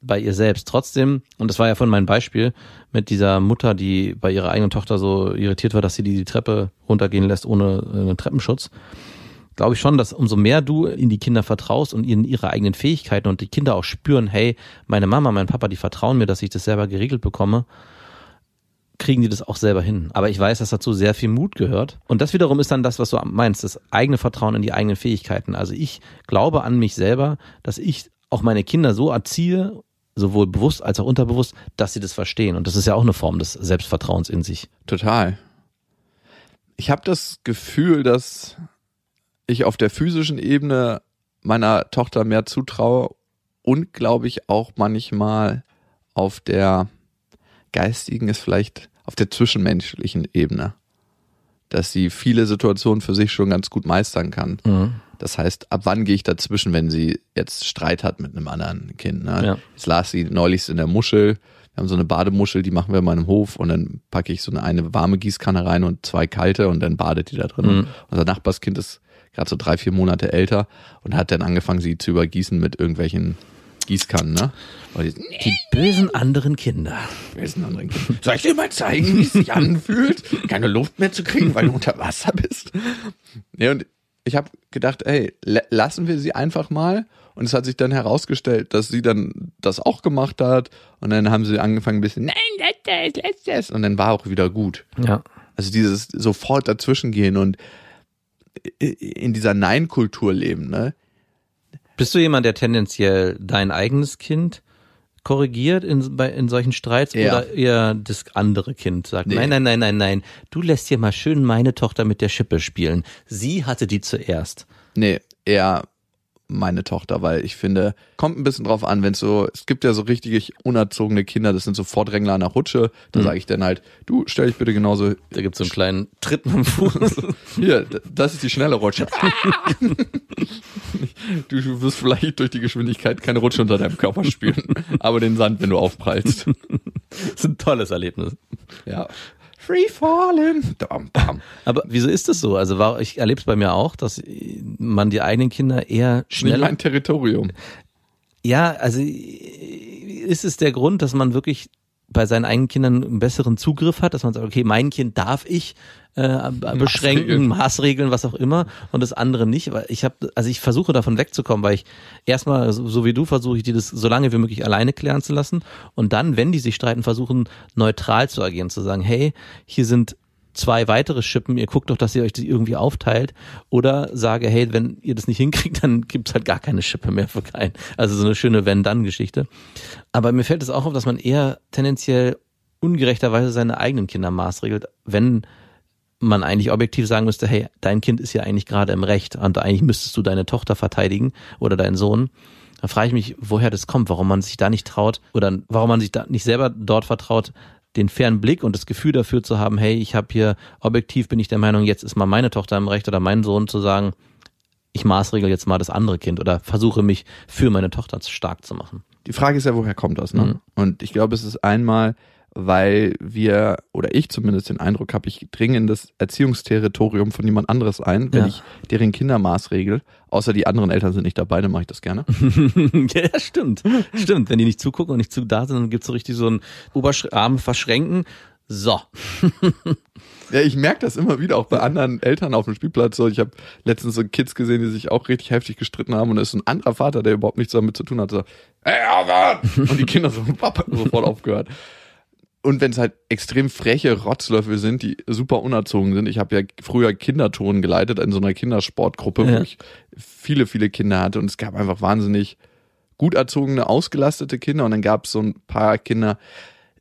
bei ihr selbst. Trotzdem, und das war ja von meinem Beispiel mit dieser Mutter, die bei ihrer eigenen Tochter so irritiert war, dass sie die, die Treppe runtergehen lässt ohne äh, einen Treppenschutz, glaube ich schon, dass umso mehr du in die Kinder vertraust und in ihre eigenen Fähigkeiten und die Kinder auch spüren, hey, meine Mama, mein Papa, die vertrauen mir, dass ich das selber geregelt bekomme, kriegen die das auch selber hin. Aber ich weiß, dass dazu sehr viel Mut gehört. Und das wiederum ist dann das, was du meinst, das eigene Vertrauen in die eigenen Fähigkeiten. Also ich glaube an mich selber, dass ich auch meine Kinder so erziehe, sowohl bewusst als auch unterbewusst, dass sie das verstehen. Und das ist ja auch eine Form des Selbstvertrauens in sich. Total. Ich habe das Gefühl, dass ich auf der physischen Ebene meiner Tochter mehr zutraue und glaube ich auch manchmal auf der geistigen ist vielleicht auf der zwischenmenschlichen Ebene, dass sie viele Situationen für sich schon ganz gut meistern kann. Mhm. Das heißt, ab wann gehe ich dazwischen, wenn sie jetzt Streit hat mit einem anderen Kind? Ne? Ja. Jetzt las sie neulich in der Muschel. Wir haben so eine Bademuschel, die machen wir in meinem Hof und dann packe ich so eine, eine warme Gießkanne rein und zwei kalte und dann badet die da drin. Mhm. Unser Nachbarskind ist gerade so drei, vier Monate älter und hat dann angefangen, sie zu übergießen mit irgendwelchen Gießkannen, ne? Die, Die bösen anderen Kinder. Wer ist ein anderer Kind? Soll ich dir mal zeigen, wie es sich anfühlt, keine Luft mehr zu kriegen, weil du unter Wasser bist? Nee, und ich habe gedacht, ey, la- lassen wir sie einfach mal. Und es hat sich dann herausgestellt, dass sie dann das auch gemacht hat. Und dann haben sie angefangen ein bisschen, nein, lass das, lass das. Und dann war auch wieder gut. Ja. Also dieses sofort dazwischengehen und in dieser Nein-Kultur leben, ne? Bist du jemand, der tendenziell dein eigenes Kind korrigiert in, bei, in solchen Streits Ja. oder eher das andere Kind sagt, Nee. nein, nein, nein, nein, nein, du lässt hier mal schön meine Tochter mit der Schippe spielen. Sie hatte die zuerst. Nee, eher meine Tochter, weil ich finde, kommt ein bisschen drauf an, wenn so, es gibt ja so richtig unerzogene Kinder, das sind so Vordrängler an der Rutsche, da Mhm. sage ich dann halt, du stell dich bitte genauso, Da gibt's so einen kleinen Tritt mit dem Fuß. hier, das ist die schnelle Rutsche. du wirst vielleicht durch die Geschwindigkeit keine Rutsche unter deinem Körper spüren, aber den Sand, wenn du aufprallst. das ist ein tolles Erlebnis. Ja. Free falling. Dam, bam. Aber wieso ist es so? Also war, ich erlebe es bei mir auch, dass man die eigenen Kinder eher Nicht schneller mein Territorium. Ja, also ist es der Grund, dass man wirklich bei seinen eigenen Kindern einen besseren Zugriff hat, dass man sagt, okay, mein Kind darf ich äh, beschränken, Maßregeln, was auch immer, und das andere nicht. Weil ich habe, also ich versuche davon wegzukommen, weil ich erstmal, so, so wie du, versuche ich die das so lange wie möglich alleine klären zu lassen und dann, wenn die sich streiten, versuchen neutral zu agieren, zu sagen, hey, hier sind zwei weitere Schippen, ihr guckt doch, dass ihr euch die irgendwie aufteilt oder sage, hey, wenn ihr das nicht hinkriegt, dann gibt's halt gar keine Schippe mehr für keinen. Also so eine schöne Wenn-Dann-Geschichte. Aber mir fällt es auch auf, dass man eher tendenziell ungerechterweise seine eigenen Kinder maßregelt, wenn man eigentlich objektiv sagen müsste, hey, dein Kind ist ja eigentlich gerade im Recht und eigentlich müsstest du deine Tochter verteidigen oder deinen Sohn. Da frage ich mich, woher das kommt, warum man sich da nicht traut oder warum man sich da nicht selber dort vertraut, den fairen Blick und das Gefühl dafür zu haben, hey, ich habe hier objektiv bin ich der Meinung, jetzt ist mal meine Tochter im Recht oder mein Sohn zu sagen, ich maßregel jetzt mal das andere Kind oder versuche mich für meine Tochter stark zu machen. Die Frage ist ja, woher kommt das? Ne? Mhm. Und ich glaube, es ist einmal, weil wir, oder ich zumindest den Eindruck habe, ich dringe in das Erziehungsterritorium von jemand anderes ein, wenn Ja. ich deren Kinder maßregel. Außer die anderen Eltern sind nicht dabei, dann mache ich das gerne. ja, stimmt. Stimmt. Wenn die nicht zugucken und nicht zu da sind, dann gibt's so richtig so ein Oberarm verschränken. So. Ja, ich merke das immer wieder, auch bei anderen Eltern auf dem Spielplatz. So, ich habe letztens so Kids gesehen, die sich auch richtig heftig gestritten haben und es ist ein anderer Vater, der überhaupt nichts damit zu tun hat. So, hey, aufhören! Und die Kinder so, Papa, sofort aufgehört. Und wenn es halt extrem freche Rotzlöffel sind, die super unerzogen sind. Ich habe ja früher Kinderton geleitet in so einer Kindersportgruppe, Ja. wo ich viele, viele Kinder hatte und es gab einfach wahnsinnig gut erzogene, ausgelastete Kinder und dann gab es so ein paar Kinder,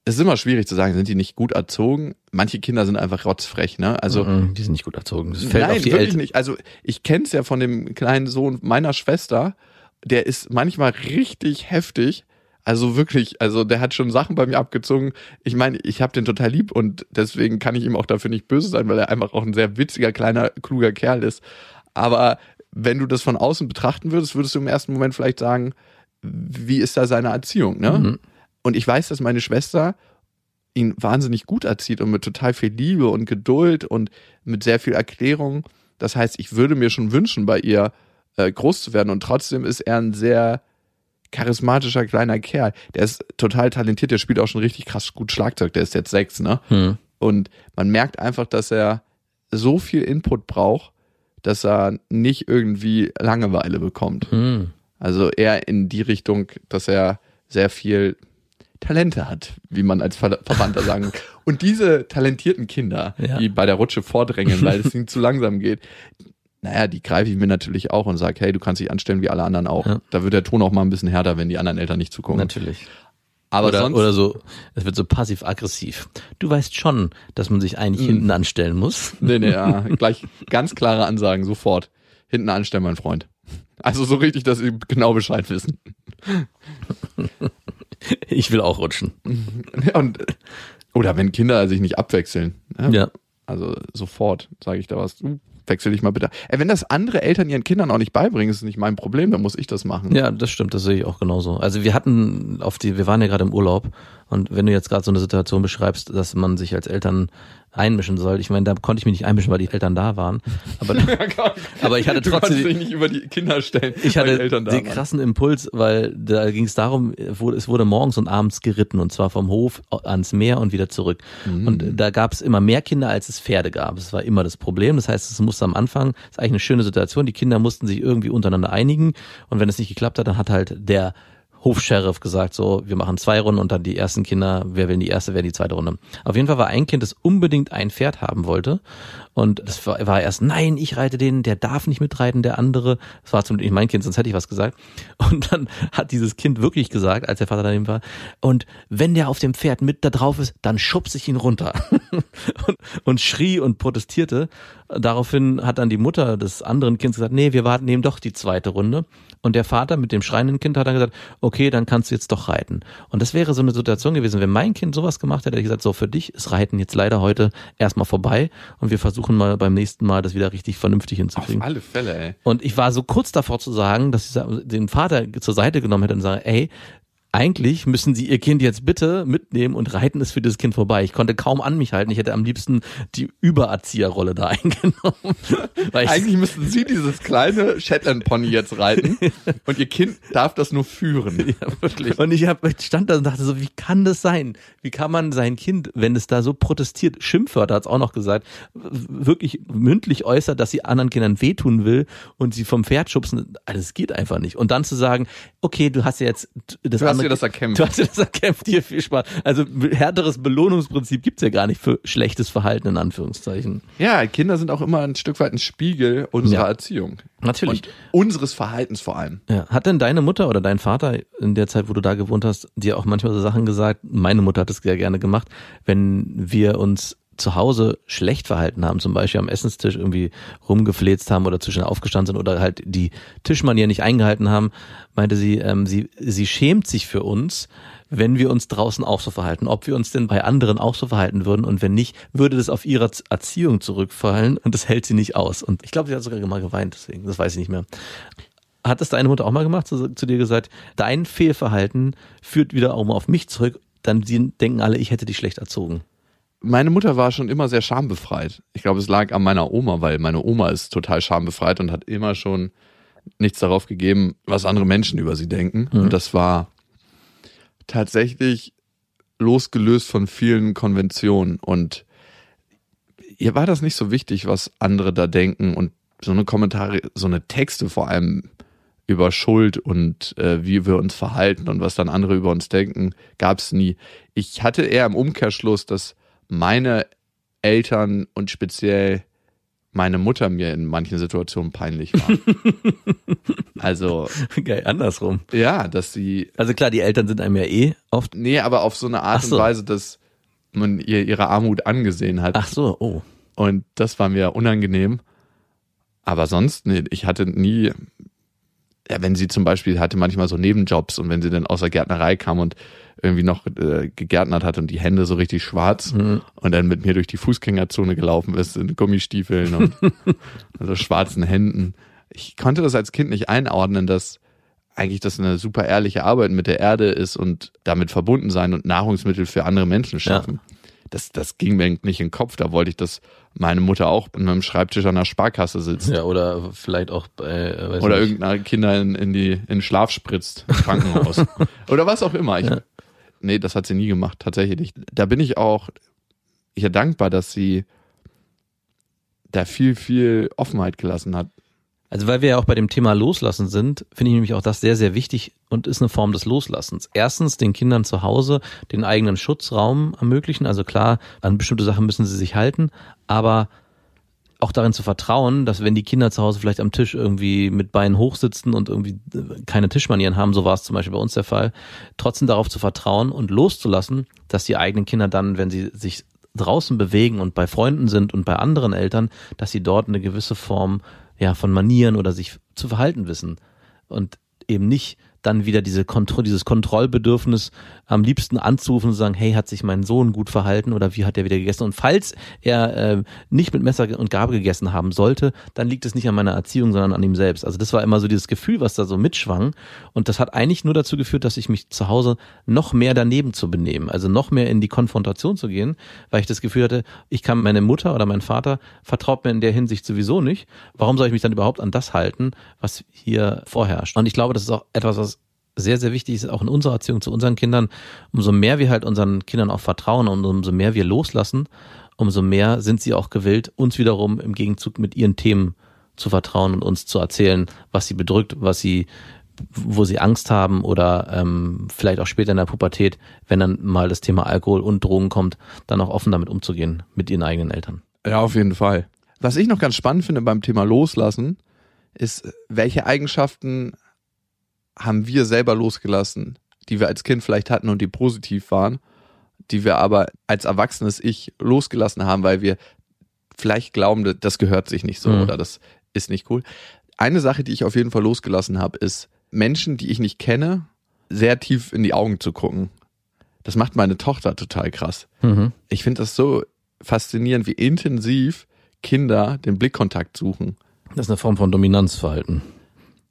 es ist immer schwierig zu sagen, sind die nicht gut erzogen? Manche Kinder sind einfach rotzfrech, ne? Also Mhm, die sind nicht gut erzogen. Das fällt nein, auf die wirklich Eltern. nicht. Also ich kenn's ja von dem kleinen Sohn meiner Schwester, der ist manchmal richtig heftig. Also wirklich, also der hat schon Sachen bei mir abgezogen. Ich meine, ich habe den total lieb und deswegen kann ich ihm auch dafür nicht böse sein, weil er einfach auch ein sehr witziger, kleiner, kluger Kerl ist. Aber wenn du das von außen betrachten würdest, würdest du im ersten Moment vielleicht sagen, wie ist da seine Erziehung, ne? Mhm. Und ich weiß, dass meine Schwester ihn wahnsinnig gut erzieht und mit total viel Liebe und Geduld und mit sehr viel Erklärung. Das heißt, ich würde mir schon wünschen, bei ihr äh, groß zu werden. Und trotzdem ist er ein sehr charismatischer kleiner Kerl. Der ist total talentiert, der spielt auch schon richtig krass gut Schlagzeug. Der ist jetzt sechs, ne? Hm. Und man merkt einfach, dass er so viel Input braucht, dass er nicht irgendwie Langeweile bekommt. Hm. Also eher in die Richtung, dass er sehr viel Talente hat, wie man als Ver Verwandter sagen. Und diese talentierten Kinder, Ja. die bei der Rutsche vordrängen, weil es ihnen zu langsam geht, naja, die greife ich mir natürlich auch und sage, hey, du kannst dich anstellen wie alle anderen auch. Ja. Da wird der Ton auch mal ein bisschen härter, wenn die anderen Eltern nicht zugucken. Natürlich. Aber oder, sonst, oder so, es wird so passiv-aggressiv. Du weißt schon, dass man sich eigentlich hinten anstellen muss. nee, nee, ja, gleich ganz klare Ansagen, sofort. hinten anstellen, mein Freund. Also so richtig, dass sie genau Bescheid wissen. Ich will auch rutschen. Ja, Und, oder wenn Kinder sich nicht abwechseln. ne? Ja. Also sofort sage ich da was. Du, wechsel dich mal bitte. Ey, wenn das andere Eltern ihren Kindern auch nicht beibringen, ist nicht mein Problem, dann muss ich das machen. Ja, das stimmt, das sehe ich auch genauso. Also wir hatten auf die, wir waren ja gerade im Urlaub und wenn du jetzt gerade so eine Situation beschreibst, dass man sich als Eltern einmischen soll, ich meine, da konnte ich mich nicht einmischen, weil die Eltern da waren. Aber, aber ich hatte du konntest trotzdem, dich nicht über die Kinder stellen. ich hatte Eltern da den waren. krassen Impuls, weil da ging es darum, es wurde morgens und abends geritten und zwar vom Hof ans Meer und wieder zurück. Mhm. Und da gab es immer mehr Kinder, als es Pferde gab. Das war immer das Problem. Das heißt, es musste am Anfang, das ist eigentlich eine schöne Situation, die Kinder mussten sich irgendwie untereinander einigen und wenn es nicht geklappt hat, dann hat halt der Hofsheriff gesagt, so, wir machen zwei Runden und dann die ersten Kinder, wer will die erste, wer die zweite Runde. Auf jeden Fall war ein Kind, das unbedingt ein Pferd haben wollte. Und das war, war erst, nein, ich reite den, der darf nicht mitreiten, der andere. Das war zum Glück nicht mein Kind, sonst hätte ich was gesagt. Und dann hat dieses Kind wirklich gesagt, als der Vater daneben war, und wenn der auf dem Pferd mit da drauf ist, dann schubse ich ihn runter. und, und schrie und protestierte. Daraufhin hat dann die Mutter des anderen Kindes gesagt, nee, wir warten eben doch die zweite Runde. Und der Vater mit dem schreienden Kind hat dann gesagt, okay, dann kannst du jetzt doch reiten. Und das wäre so eine Situation gewesen, wenn mein Kind sowas gemacht hätte, hätte ich gesagt, so für dich ist Reiten jetzt leider heute erstmal vorbei und wir versuchen mal beim nächsten Mal das wieder richtig vernünftig Auf hinzukriegen. alle Fälle, ey. Und ich war so kurz davor zu sagen, dass ich den Vater zur Seite genommen hätte und sage, ey, eigentlich müssen Sie Ihr Kind jetzt bitte mitnehmen und reiten es für das Kind vorbei. Ich konnte kaum an mich halten. Ich hätte am liebsten die Übererzieherrolle da eingenommen. Eigentlich müssten sie dieses kleine Shetland Pony jetzt reiten und ihr Kind darf das nur führen. Ja, wirklich. Und ich, hab, ich stand da und dachte so, wie kann das sein? Wie kann man sein Kind, wenn es da so protestiert, Schimpfwörter hat es auch noch gesagt, wirklich mündlich äußert, dass sie anderen Kindern wehtun will und sie vom Pferd schubsen, das geht einfach nicht. Und dann zu sagen, okay, du hast ja jetzt das Du hast dir das erkämpft. Du hast dir das erkämpft, dir viel Spaß. Also härteres Belohnungsprinzip gibt's ja gar nicht für schlechtes Verhalten in Anführungszeichen. Ja, Kinder sind auch immer ein Stück weit ein Spiegel unserer Ja. Erziehung. Natürlich. Und unseres Verhaltens vor allem. Ja. Hat denn deine Mutter oder dein Vater in der Zeit, wo du da gewohnt hast, dir auch manchmal so Sachen gesagt? Meine Mutter hat es sehr gerne gemacht, wenn wir uns zu Hause schlecht verhalten haben, zum Beispiel am Essenstisch irgendwie rumgefläzt haben oder zwischen aufgestanden sind oder halt die Tischmanier nicht eingehalten haben, meinte sie, ähm, sie, sie schämt sich für uns, wenn wir uns draußen auch so verhalten, ob wir uns denn bei anderen auch so verhalten würden und wenn nicht, würde das auf ihre Erziehung zurückfallen und das hält sie nicht aus. Und ich glaube, sie hat sogar mal geweint, deswegen, das weiß ich nicht mehr. Hat es deine Mutter auch mal gemacht, zu, zu dir gesagt, dein Fehlverhalten führt wieder auch mal auf mich zurück, dann denken alle, ich hätte dich schlecht erzogen. Meine Mutter war schon immer sehr schambefreit. Ich glaube, es lag an meiner Oma, weil meine Oma ist total schambefreit und hat immer schon nichts darauf gegeben, was andere Menschen über sie denken. Und das war tatsächlich losgelöst von vielen Konventionen. Und ihr war das nicht so wichtig, was andere da denken und so eine Kommentare, so eine Texte vor allem über Schuld und äh, wie wir uns verhalten und was dann andere über uns denken, gab es nie. Ich hatte eher im Umkehrschluss, dass meine Eltern und speziell meine Mutter mir in manchen Situationen peinlich war. also, Geil, andersrum. ja, dass sie, Also klar, die Eltern sind einem ja eh oft. nee, aber auf so eine Art so. und Weise, dass man ihr ihre Armut angesehen hat. Ach so, oh. Und das war mir unangenehm. Aber sonst, nee, ich hatte nie, ja, wenn sie zum Beispiel hatte manchmal so Nebenjobs und wenn sie dann aus der Gärtnerei kam und irgendwie noch äh, gegärtnert hat und die Hände so richtig schwarz Mhm. und dann mit mir durch die Fußgängerzone gelaufen ist in Gummistiefeln und also schwarzen Händen. Ich konnte das als Kind nicht einordnen, dass eigentlich das eine super ehrliche Arbeit mit der Erde ist und damit verbunden sein und Nahrungsmittel für andere Menschen schaffen. Das, das ging mir nicht in den Kopf. Da wollte ich, dass meine Mutter auch an meinem Schreibtisch an der Sparkasse sitzt. Ja, oder vielleicht auch bei, äh, weiß Oder nicht. irgendeine Kinder in, in die in den Schlaf spritzt im Krankenhaus. Oder was auch immer. Ich, Nee, das hat sie nie gemacht, tatsächlich nicht. Da bin ich auch ihr dankbar, dass sie da viel, viel Offenheit gelassen hat. Also weil wir ja auch bei dem Thema Loslassen sind, finde ich nämlich auch das sehr, sehr wichtig und ist eine Form des Loslassens. Erstens den Kindern zu Hause den eigenen Schutzraum ermöglichen. Also klar, an bestimmte Sachen müssen sie sich halten, aber auch darin zu vertrauen, dass wenn die Kinder zu Hause vielleicht am Tisch irgendwie mit Beinen hochsitzen und irgendwie äh, keine Tischmanieren haben, so war es zum Beispiel bei uns der Fall, trotzdem darauf zu vertrauen und loszulassen, dass die eigenen Kinder dann, wenn sie sich draußen bewegen und bei Freunden sind und bei anderen Eltern, dass sie dort eine gewisse Form ja, von Manieren oder sich zu verhalten wissen. Und eben nicht dann wieder diese Kontro dieses Kontrollbedürfnis am liebsten anzurufen und zu sagen, hey, hat sich mein Sohn gut verhalten oder wie hat er wieder gegessen? Und falls er äh, nicht mit Messer und Gabel gegessen haben sollte, dann liegt es nicht an meiner Erziehung, sondern an ihm selbst. Also das war immer so dieses Gefühl, was da so mitschwang. Und das hat eigentlich nur dazu geführt, dass ich mich zu Hause noch mehr daneben zu benehmen, also noch mehr in die Konfrontation zu gehen, weil ich das Gefühl hatte, ich kann meine Mutter oder mein Vater vertraut mir in der Hinsicht sowieso nicht. Warum soll ich mich dann überhaupt an das halten, was hier vorherrscht? Und ich glaube, das ist auch etwas, was sehr, sehr wichtig ist, auch in unserer Erziehung zu unseren Kindern, umso mehr wir halt unseren Kindern auch vertrauen und umso mehr wir loslassen, umso mehr sind sie auch gewillt, uns wiederum im Gegenzug mit ihren Themen zu vertrauen und uns zu erzählen, was sie bedrückt, was sie, wo sie Angst haben oder ähm, vielleicht auch später in der Pubertät, wenn dann mal das Thema Alkohol und Drogen kommt, dann auch offen damit umzugehen mit ihren eigenen Eltern. Ja, auf jeden Fall. Was ich noch ganz spannend finde beim Thema Loslassen, ist, welche Eigenschaften haben wir selber losgelassen, die wir als Kind vielleicht hatten und die positiv waren, die wir aber als erwachsenes Ich losgelassen haben, weil wir vielleicht glauben, das gehört sich nicht so Mhm. oder das ist nicht cool. Eine Sache, die ich auf jeden Fall losgelassen habe, ist Menschen, die ich nicht kenne, sehr tief in die Augen zu gucken. Das macht meine Tochter total krass. Mhm. Ich finde das so faszinierend, wie intensiv Kinder den Blickkontakt suchen. Das ist eine Form von Dominanzverhalten.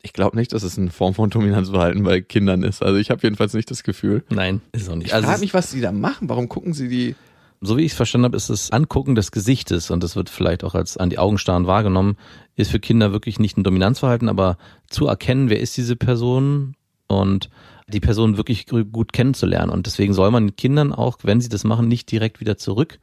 Ich glaube nicht, dass es eine Form von Dominanzverhalten bei Kindern ist. Also ich habe jedenfalls nicht das Gefühl. Nein, ist auch nicht. Ich Also frage mich, was die da machen. Warum gucken sie die? so wie ich es verstanden habe, ist das Angucken des Gesichtes und das wird vielleicht auch als an die Augen starren wahrgenommen, ist für Kinder wirklich nicht ein Dominanzverhalten, aber zu erkennen, wer ist diese Person und die Person wirklich gut kennenzulernen. Und deswegen soll man Kindern auch, wenn sie das machen, nicht direkt wieder zurück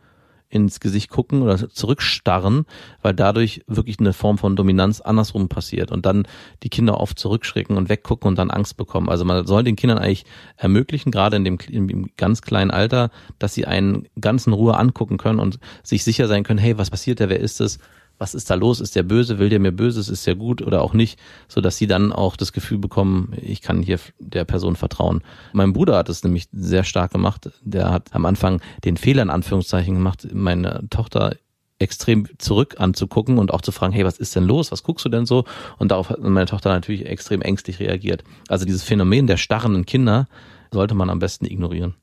ins Gesicht gucken oder zurückstarren, weil dadurch wirklich eine Form von Dominanz andersrum passiert und dann die Kinder oft zurückschrecken und weggucken und dann Angst bekommen. Also man soll den Kindern eigentlich ermöglichen, gerade in dem, in dem ganz kleinen Alter, dass sie einen ganz in Ruhe angucken können und sich sicher sein können, hey, was passiert da, wer ist es? Was ist da los? Ist der böse? Will der mir Böses? Ist der gut oder auch nicht? So dass sie dann auch das Gefühl bekommen, ich kann hier der Person vertrauen. Mein Bruder hat es nämlich sehr stark gemacht. Der hat am Anfang den Fehler in Anführungszeichen gemacht, meine Tochter extrem zurück anzugucken und auch zu fragen, hey, was ist denn los? Was guckst du denn so? Und darauf hat meine Tochter natürlich extrem ängstlich reagiert. Also dieses Phänomen der starrenden Kinder sollte man am besten ignorieren.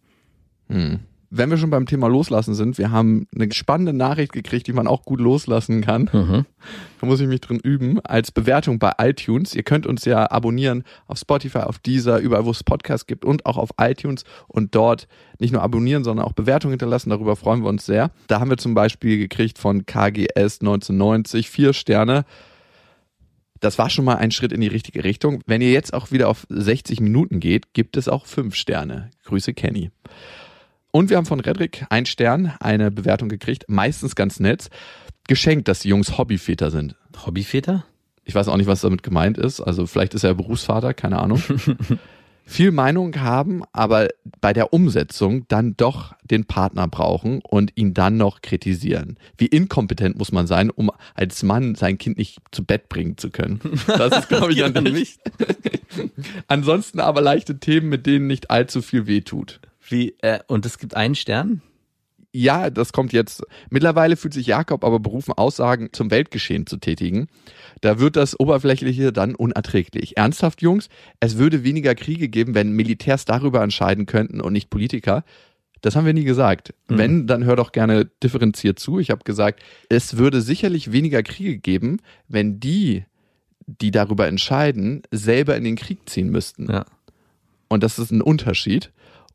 Hm. Wenn wir schon beim Thema Loslassen sind, wir haben eine spannende Nachricht gekriegt, die man auch gut loslassen kann. Mhm. Da muss ich mich drin üben. Als Bewertung bei iTunes. Ihr könnt uns ja abonnieren auf Spotify, auf Deezer, überall, wo es Podcasts gibt und auch auf iTunes und dort nicht nur abonnieren, sondern auch Bewertungen hinterlassen. Darüber freuen wir uns sehr. Da haben wir zum Beispiel gekriegt von KGS 1990 vier Sterne. Das war schon mal ein Schritt in die richtige Richtung. Wenn ihr jetzt auch wieder auf 60 Minuten geht, gibt es auch fünf Sterne. Grüße Kenny. Und wir haben von Redrick ein Stern, eine Bewertung gekriegt, meistens ganz nett. Geschenkt, dass die Jungs Hobbyväter sind. Hobbyväter? Ich weiß auch nicht, was damit gemeint ist. Also vielleicht ist er Berufsvater, keine Ahnung. Viel Meinung haben, aber bei der Umsetzung dann doch den Partner brauchen und ihn dann noch kritisieren. Wie inkompetent muss man sein, um als Mann sein Kind nicht zu Bett bringen zu können? Das ist, glaube ich, an mich. Ansonsten aber leichte Themen, mit denen nicht allzu viel wehtut. Wie, äh, und es gibt einen Stern? Ja, das kommt jetzt. Mittlerweile fühlt sich Jakob aber berufen, Aussagen zum Weltgeschehen zu tätigen. Da wird das Oberflächliche dann unerträglich. Ernsthaft, Jungs, es würde weniger Kriege geben, wenn Militärs darüber entscheiden könnten und nicht Politiker. Das haben wir nie gesagt. Mhm. Wenn, dann hör doch gerne differenziert zu. Ich habe gesagt, es würde sicherlich weniger Kriege geben, wenn die, die darüber entscheiden, selber in den Krieg ziehen müssten. Ja. Und das ist ein Unterschied.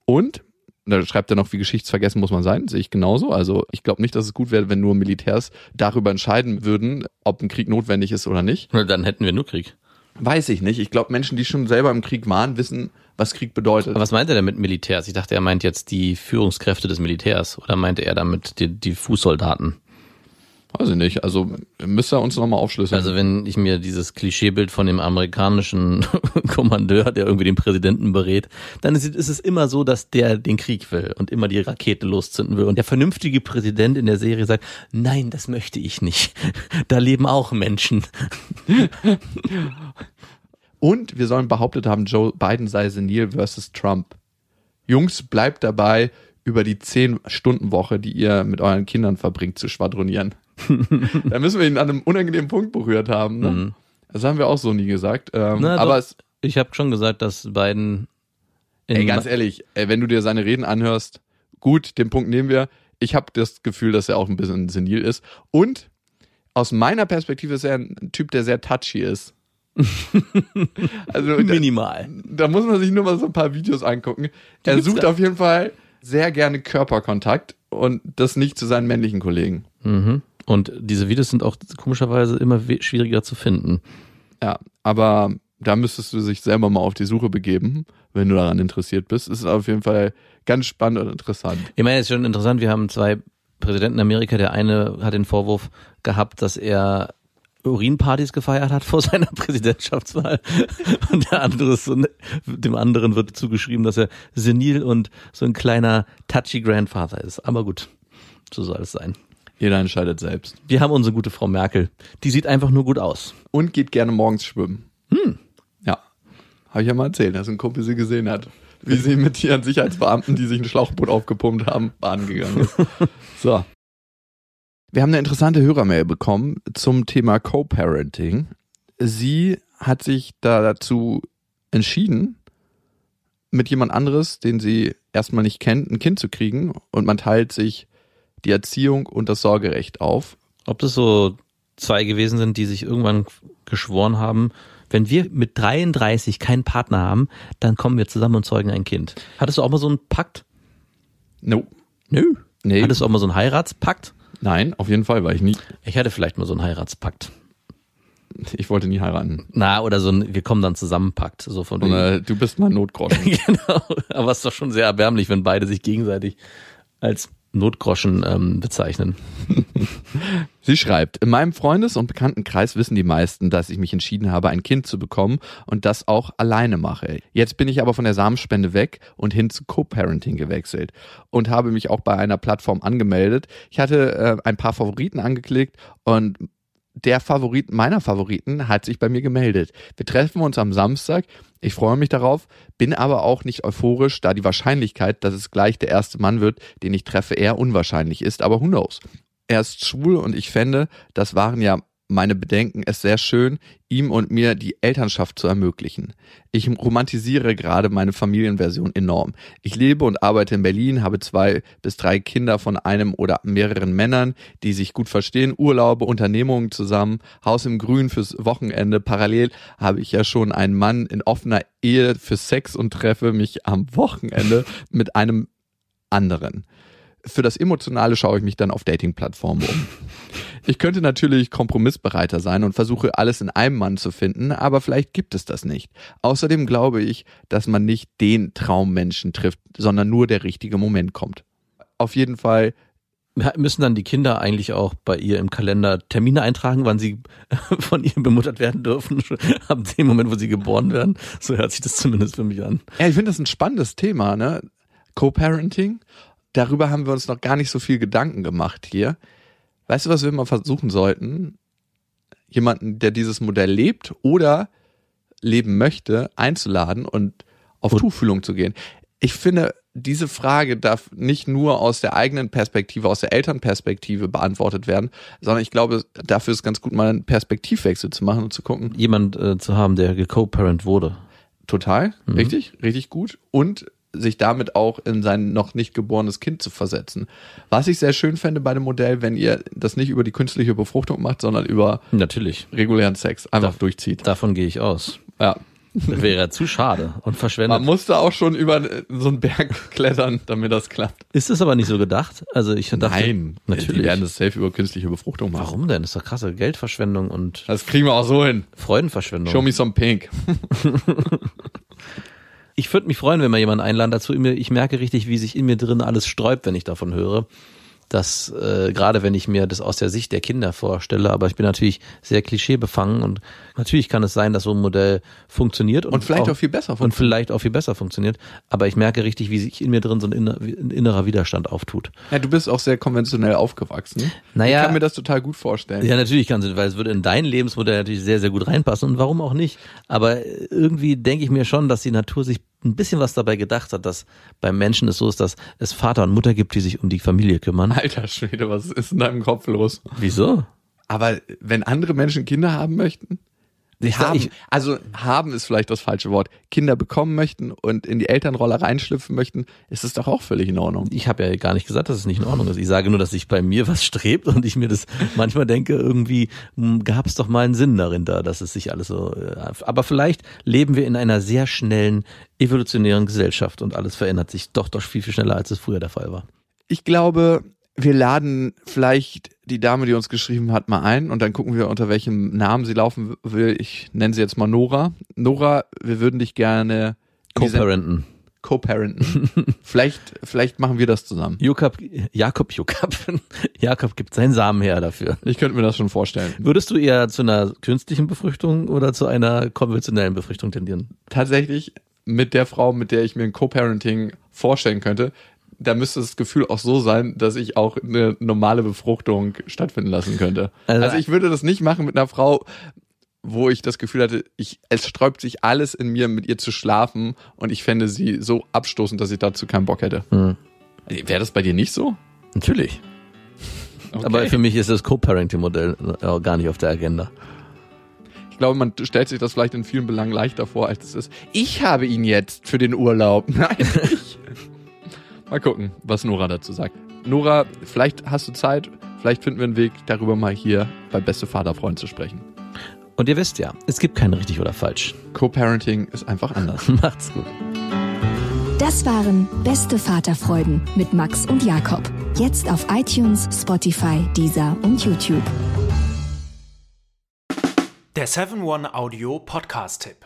Und da schreibt er noch, wie geschichtsvergessen muss man sein, sehe ich genauso. Also ich glaube nicht, dass es gut wäre, wenn nur Militärs darüber entscheiden würden, ob ein Krieg notwendig ist oder nicht. Dann hätten wir nur Krieg. Weiß ich nicht. Ich glaube, Menschen, die schon selber im Krieg waren, wissen, was Krieg bedeutet. Aber was meint er denn mit Militärs? Ich dachte, er meint jetzt die Führungskräfte des Militärs oder meinte er damit die, die Fußsoldaten? Weiß ich nicht. Also müsste er uns nochmal aufschlüsseln. Also wenn ich mir dieses Klischeebild von dem amerikanischen Kommandeur, der irgendwie den Präsidenten berät, dann ist, ist es immer so, dass der den Krieg will und immer die Rakete loszünden will. Und der vernünftige Präsident in der Serie sagt, nein, das möchte ich nicht. Da leben auch Menschen. Und wir sollen behauptet haben, Joe Biden sei senil versus Trump. Jungs, bleibt dabei, über die 10-Stunden-Woche, die ihr mit euren Kindern verbringt, zu schwadronieren. Da müssen wir ihn an einem unangenehmen Punkt berührt haben. Ne? Das haben wir auch so nie gesagt. Ähm, Mhm. Na, aber es, Ich habe schon gesagt, dass Biden in ey, ganz ehrlich, ey, wenn du dir seine Reden anhörst, gut, den Punkt nehmen wir. Ich habe das Gefühl, dass er auch ein bisschen senil ist. Und aus meiner Perspektive ist er ein Typ, der sehr touchy ist. also minimal. da muss man sich nur mal so ein paar Videos angucken. Er sucht da. auf jeden Fall sehr gerne Körperkontakt und das nicht zu seinen männlichen Kollegen. Mhm. Und diese Videos sind auch komischerweise immer schwieriger zu finden. Ja, aber da müsstest du dich selber mal auf die Suche begeben, wenn du daran interessiert bist. Es ist auf jeden Fall ganz spannend und interessant. Ich meine, es ist schon interessant, wir haben zwei Präsidenten in Amerika. Der eine hat den Vorwurf gehabt, dass er Urinpartys gefeiert hat vor seiner Präsidentschaftswahl. Und der andere ist so, ne- dem anderen wird zugeschrieben, dass er senil und so ein kleiner touchy Grandfather ist. Aber gut, so soll es sein. Jeder entscheidet selbst. Wir haben unsere gute Frau Merkel. Die sieht einfach nur gut aus. Und geht gerne morgens schwimmen. Hm. Ja. Habe ich ja mal erzählt, dass ein Kumpel sie gesehen hat. Wie sie mit ihren Sicherheitsbeamten, die sich ein Schlauchboot aufgepumpt haben, baden gegangen ist. So. Wir haben eine interessante Hörermail bekommen zum Thema Co-Parenting. Sie hat sich da dazu entschieden, mit jemand anderes, den sie erstmal nicht kennt, ein Kind zu kriegen und man teilt sich die Erziehung und das Sorgerecht auf. Ob das so zwei gewesen sind, die sich irgendwann geschworen haben, wenn wir mit 33 keinen Partner haben, dann kommen wir zusammen und zeugen ein Kind. Hattest du auch mal so einen Pakt? No. Nö. Nee. Hattest du auch mal so einen Heiratspakt? Nein, auf jeden Fall, weil ich nie, Ich hatte vielleicht mal so einen Heiratspakt. ich wollte nie heiraten. Na, oder so ein, wir kommen dann zusammen Pakt, so von Und, äh, du bist mein Notgroschen. genau. Aber es ist doch schon sehr erbärmlich, wenn beide sich gegenseitig als Notgroschen ähm, bezeichnen. Sie schreibt, in meinem Freundes- und Bekanntenkreis wissen die meisten, dass ich mich entschieden habe, ein Kind zu bekommen und das auch alleine mache. Jetzt bin ich aber von der Samenspende weg und hin zu Co-Parenting gewechselt und habe mich auch bei einer Plattform angemeldet. Ich hatte äh, ein paar Favoriten angeklickt und der Favorit meiner Favoriten hat sich bei mir gemeldet. Wir treffen uns am Samstag. Ich freue mich darauf, bin aber auch nicht euphorisch, da die Wahrscheinlichkeit, dass es gleich der erste Mann wird, den ich treffe, eher unwahrscheinlich ist. Aber who knows? Er ist schwul und ich fände, das waren ja meine Bedenken, es sehr schön, ihm und mir die Elternschaft zu ermöglichen. Ich romantisiere gerade meine Familienversion enorm. Ich lebe und arbeite in Berlin, habe zwei bis drei Kinder von einem oder mehreren Männern, die sich gut verstehen, Urlaube, Unternehmungen zusammen, Haus im Grün fürs Wochenende. Parallel habe ich ja schon einen Mann in offener Ehe für Sex und treffe mich am Wochenende mit einem anderen. Für das Emotionale schaue ich mich dann auf Dating-Plattformen um. Ich könnte natürlich kompromissbereiter sein und versuche alles in einem Mann zu finden, aber vielleicht gibt es das nicht. Außerdem glaube ich, dass man nicht den Traummenschen trifft, sondern nur der richtige Moment kommt. Auf jeden Fall, Müssen dann die Kinder eigentlich auch bei ihr im Kalender Termine eintragen, wann sie von ihr bemuttert werden dürfen, ab dem Moment, wo sie geboren werden? So hört sich das zumindest für mich an. ja, ich finde das ein spannendes Thema, ne? Co-Parenting. Darüber haben wir uns noch gar nicht so viel Gedanken gemacht hier. Weißt du, was wir mal versuchen sollten? Jemanden, der dieses Modell lebt oder leben möchte, einzuladen und auf Tuchfühlung zu gehen. Ich finde, diese Frage darf nicht nur aus der eigenen Perspektive, aus der Elternperspektive beantwortet werden, sondern ich glaube, dafür ist ganz gut, mal einen Perspektivwechsel zu machen und zu gucken. Jemand äh, zu haben, der geco-parent wurde. Total, richtig, richtig gut. Und sich damit auch in sein noch nicht geborenes Kind zu versetzen. Was ich sehr schön fände bei dem Modell, wenn ihr das nicht über die künstliche Befruchtung macht, sondern über Natürlich. regulären Sex einfach Da- durchzieht. Davon gehe ich aus. Ja. Das wäre zu schade und Man verschwendet. musste auch schon über so einen Berg klettern, damit das klappt. Ist es aber nicht so gedacht? Also ich dachte, Nein, Die natürlich. werden das safe über künstliche Befruchtung machen. Warum denn? Das ist doch krasse Geldverschwendung und Das kriegen wir auch so hin. Freudenverschwendung. Show me some pink. Ich würde mich freuen, wenn wir jemanden einladen dazu. Ich merke richtig, wie sich in mir drin alles sträubt, wenn ich davon höre. Das, äh, gerade wenn ich mir das aus der Sicht der Kinder vorstelle, aber ich bin natürlich sehr klischeebefangen und natürlich kann es sein, dass so ein Modell funktioniert und, Und vielleicht auch viel besser und funktioniert. vielleicht auch viel besser funktioniert. Aber ich merke richtig, wie sich in mir drin so ein, inner, ein innerer Widerstand auftut. Ja, du bist auch sehr konventionell aufgewachsen. Naja. Ich kann mir das total gut vorstellen. Ja, natürlich kannst du, weil es würde in dein Lebensmodell natürlich sehr, sehr gut reinpassen und warum auch nicht. Aber irgendwie denke ich mir schon, dass die Natur sich ein bisschen was dabei gedacht hat, dass beim Menschen es so ist, dass es Vater und Mutter gibt, die sich um die Familie kümmern. Alter Schwede, was ist in deinem Kopf los? Wieso? Aber wenn andere Menschen Kinder haben möchten, Sag- haben, ich- also haben ist vielleicht das falsche Wort, Kinder bekommen möchten und in die Elternrolle reinschlüpfen möchten, ist es doch auch völlig in Ordnung. Ich habe ja gar nicht gesagt, dass es nicht in Ordnung ist. Ich sage nur, dass sich bei mir was strebt und ich mir das manchmal denke, irgendwie gab es doch mal einen Sinn darin da, dass es sich alles so. äh, Aber vielleicht leben wir in einer sehr schnellen evolutionären Gesellschaft und alles verändert sich doch doch viel viel schneller, als es früher der Fall war. Ich glaube, wir laden vielleicht die Dame, die uns geschrieben hat, mal ein und dann gucken wir, unter welchem Namen sie laufen will. Ich nenne sie jetzt mal Nora. Nora, wir würden dich gerne Co-Parenten. Co-parenten. vielleicht, vielleicht machen wir das zusammen. Jakob, Jakob, Jakob, Jakob gibt seinen Samen her dafür. Ich könnte mir das schon vorstellen. Würdest du eher zu einer künstlichen Befruchtung oder zu einer konventionellen Befruchtung tendieren? Tatsächlich mit der Frau, mit der ich mir ein Co-Parenting vorstellen könnte, da müsste das Gefühl auch so sein, dass ich auch eine normale Befruchtung stattfinden lassen könnte. Also- Also, ich würde das nicht machen mit einer Frau, wo ich das Gefühl hatte, ich, es sträubt sich alles in mir, mit ihr zu schlafen und ich fände sie so abstoßend, dass ich dazu keinen Bock hätte. Hm. Wäre das bei dir nicht so? Natürlich. Okay. Aber für mich ist das Co-Parenting-Modell äh, gar nicht auf der Agenda. ich glaube, man stellt sich das vielleicht in vielen Belangen leichter vor, als es ist. Ich habe ihn jetzt für den Urlaub. Nein, ich. Mal gucken, was Nora dazu sagt. Nora, vielleicht hast du Zeit, vielleicht finden wir einen Weg, darüber mal hier bei Beste Vaterfreund zu sprechen. Und ihr wisst ja, es gibt kein richtig oder falsch. Co-Parenting ist einfach anders. Macht's gut. Das waren Beste Vaterfreuden mit Max und Jakob. Jetzt auf iTunes, Spotify, Deezer und YouTube. Der 7-One-Audio-Podcast-Tipp.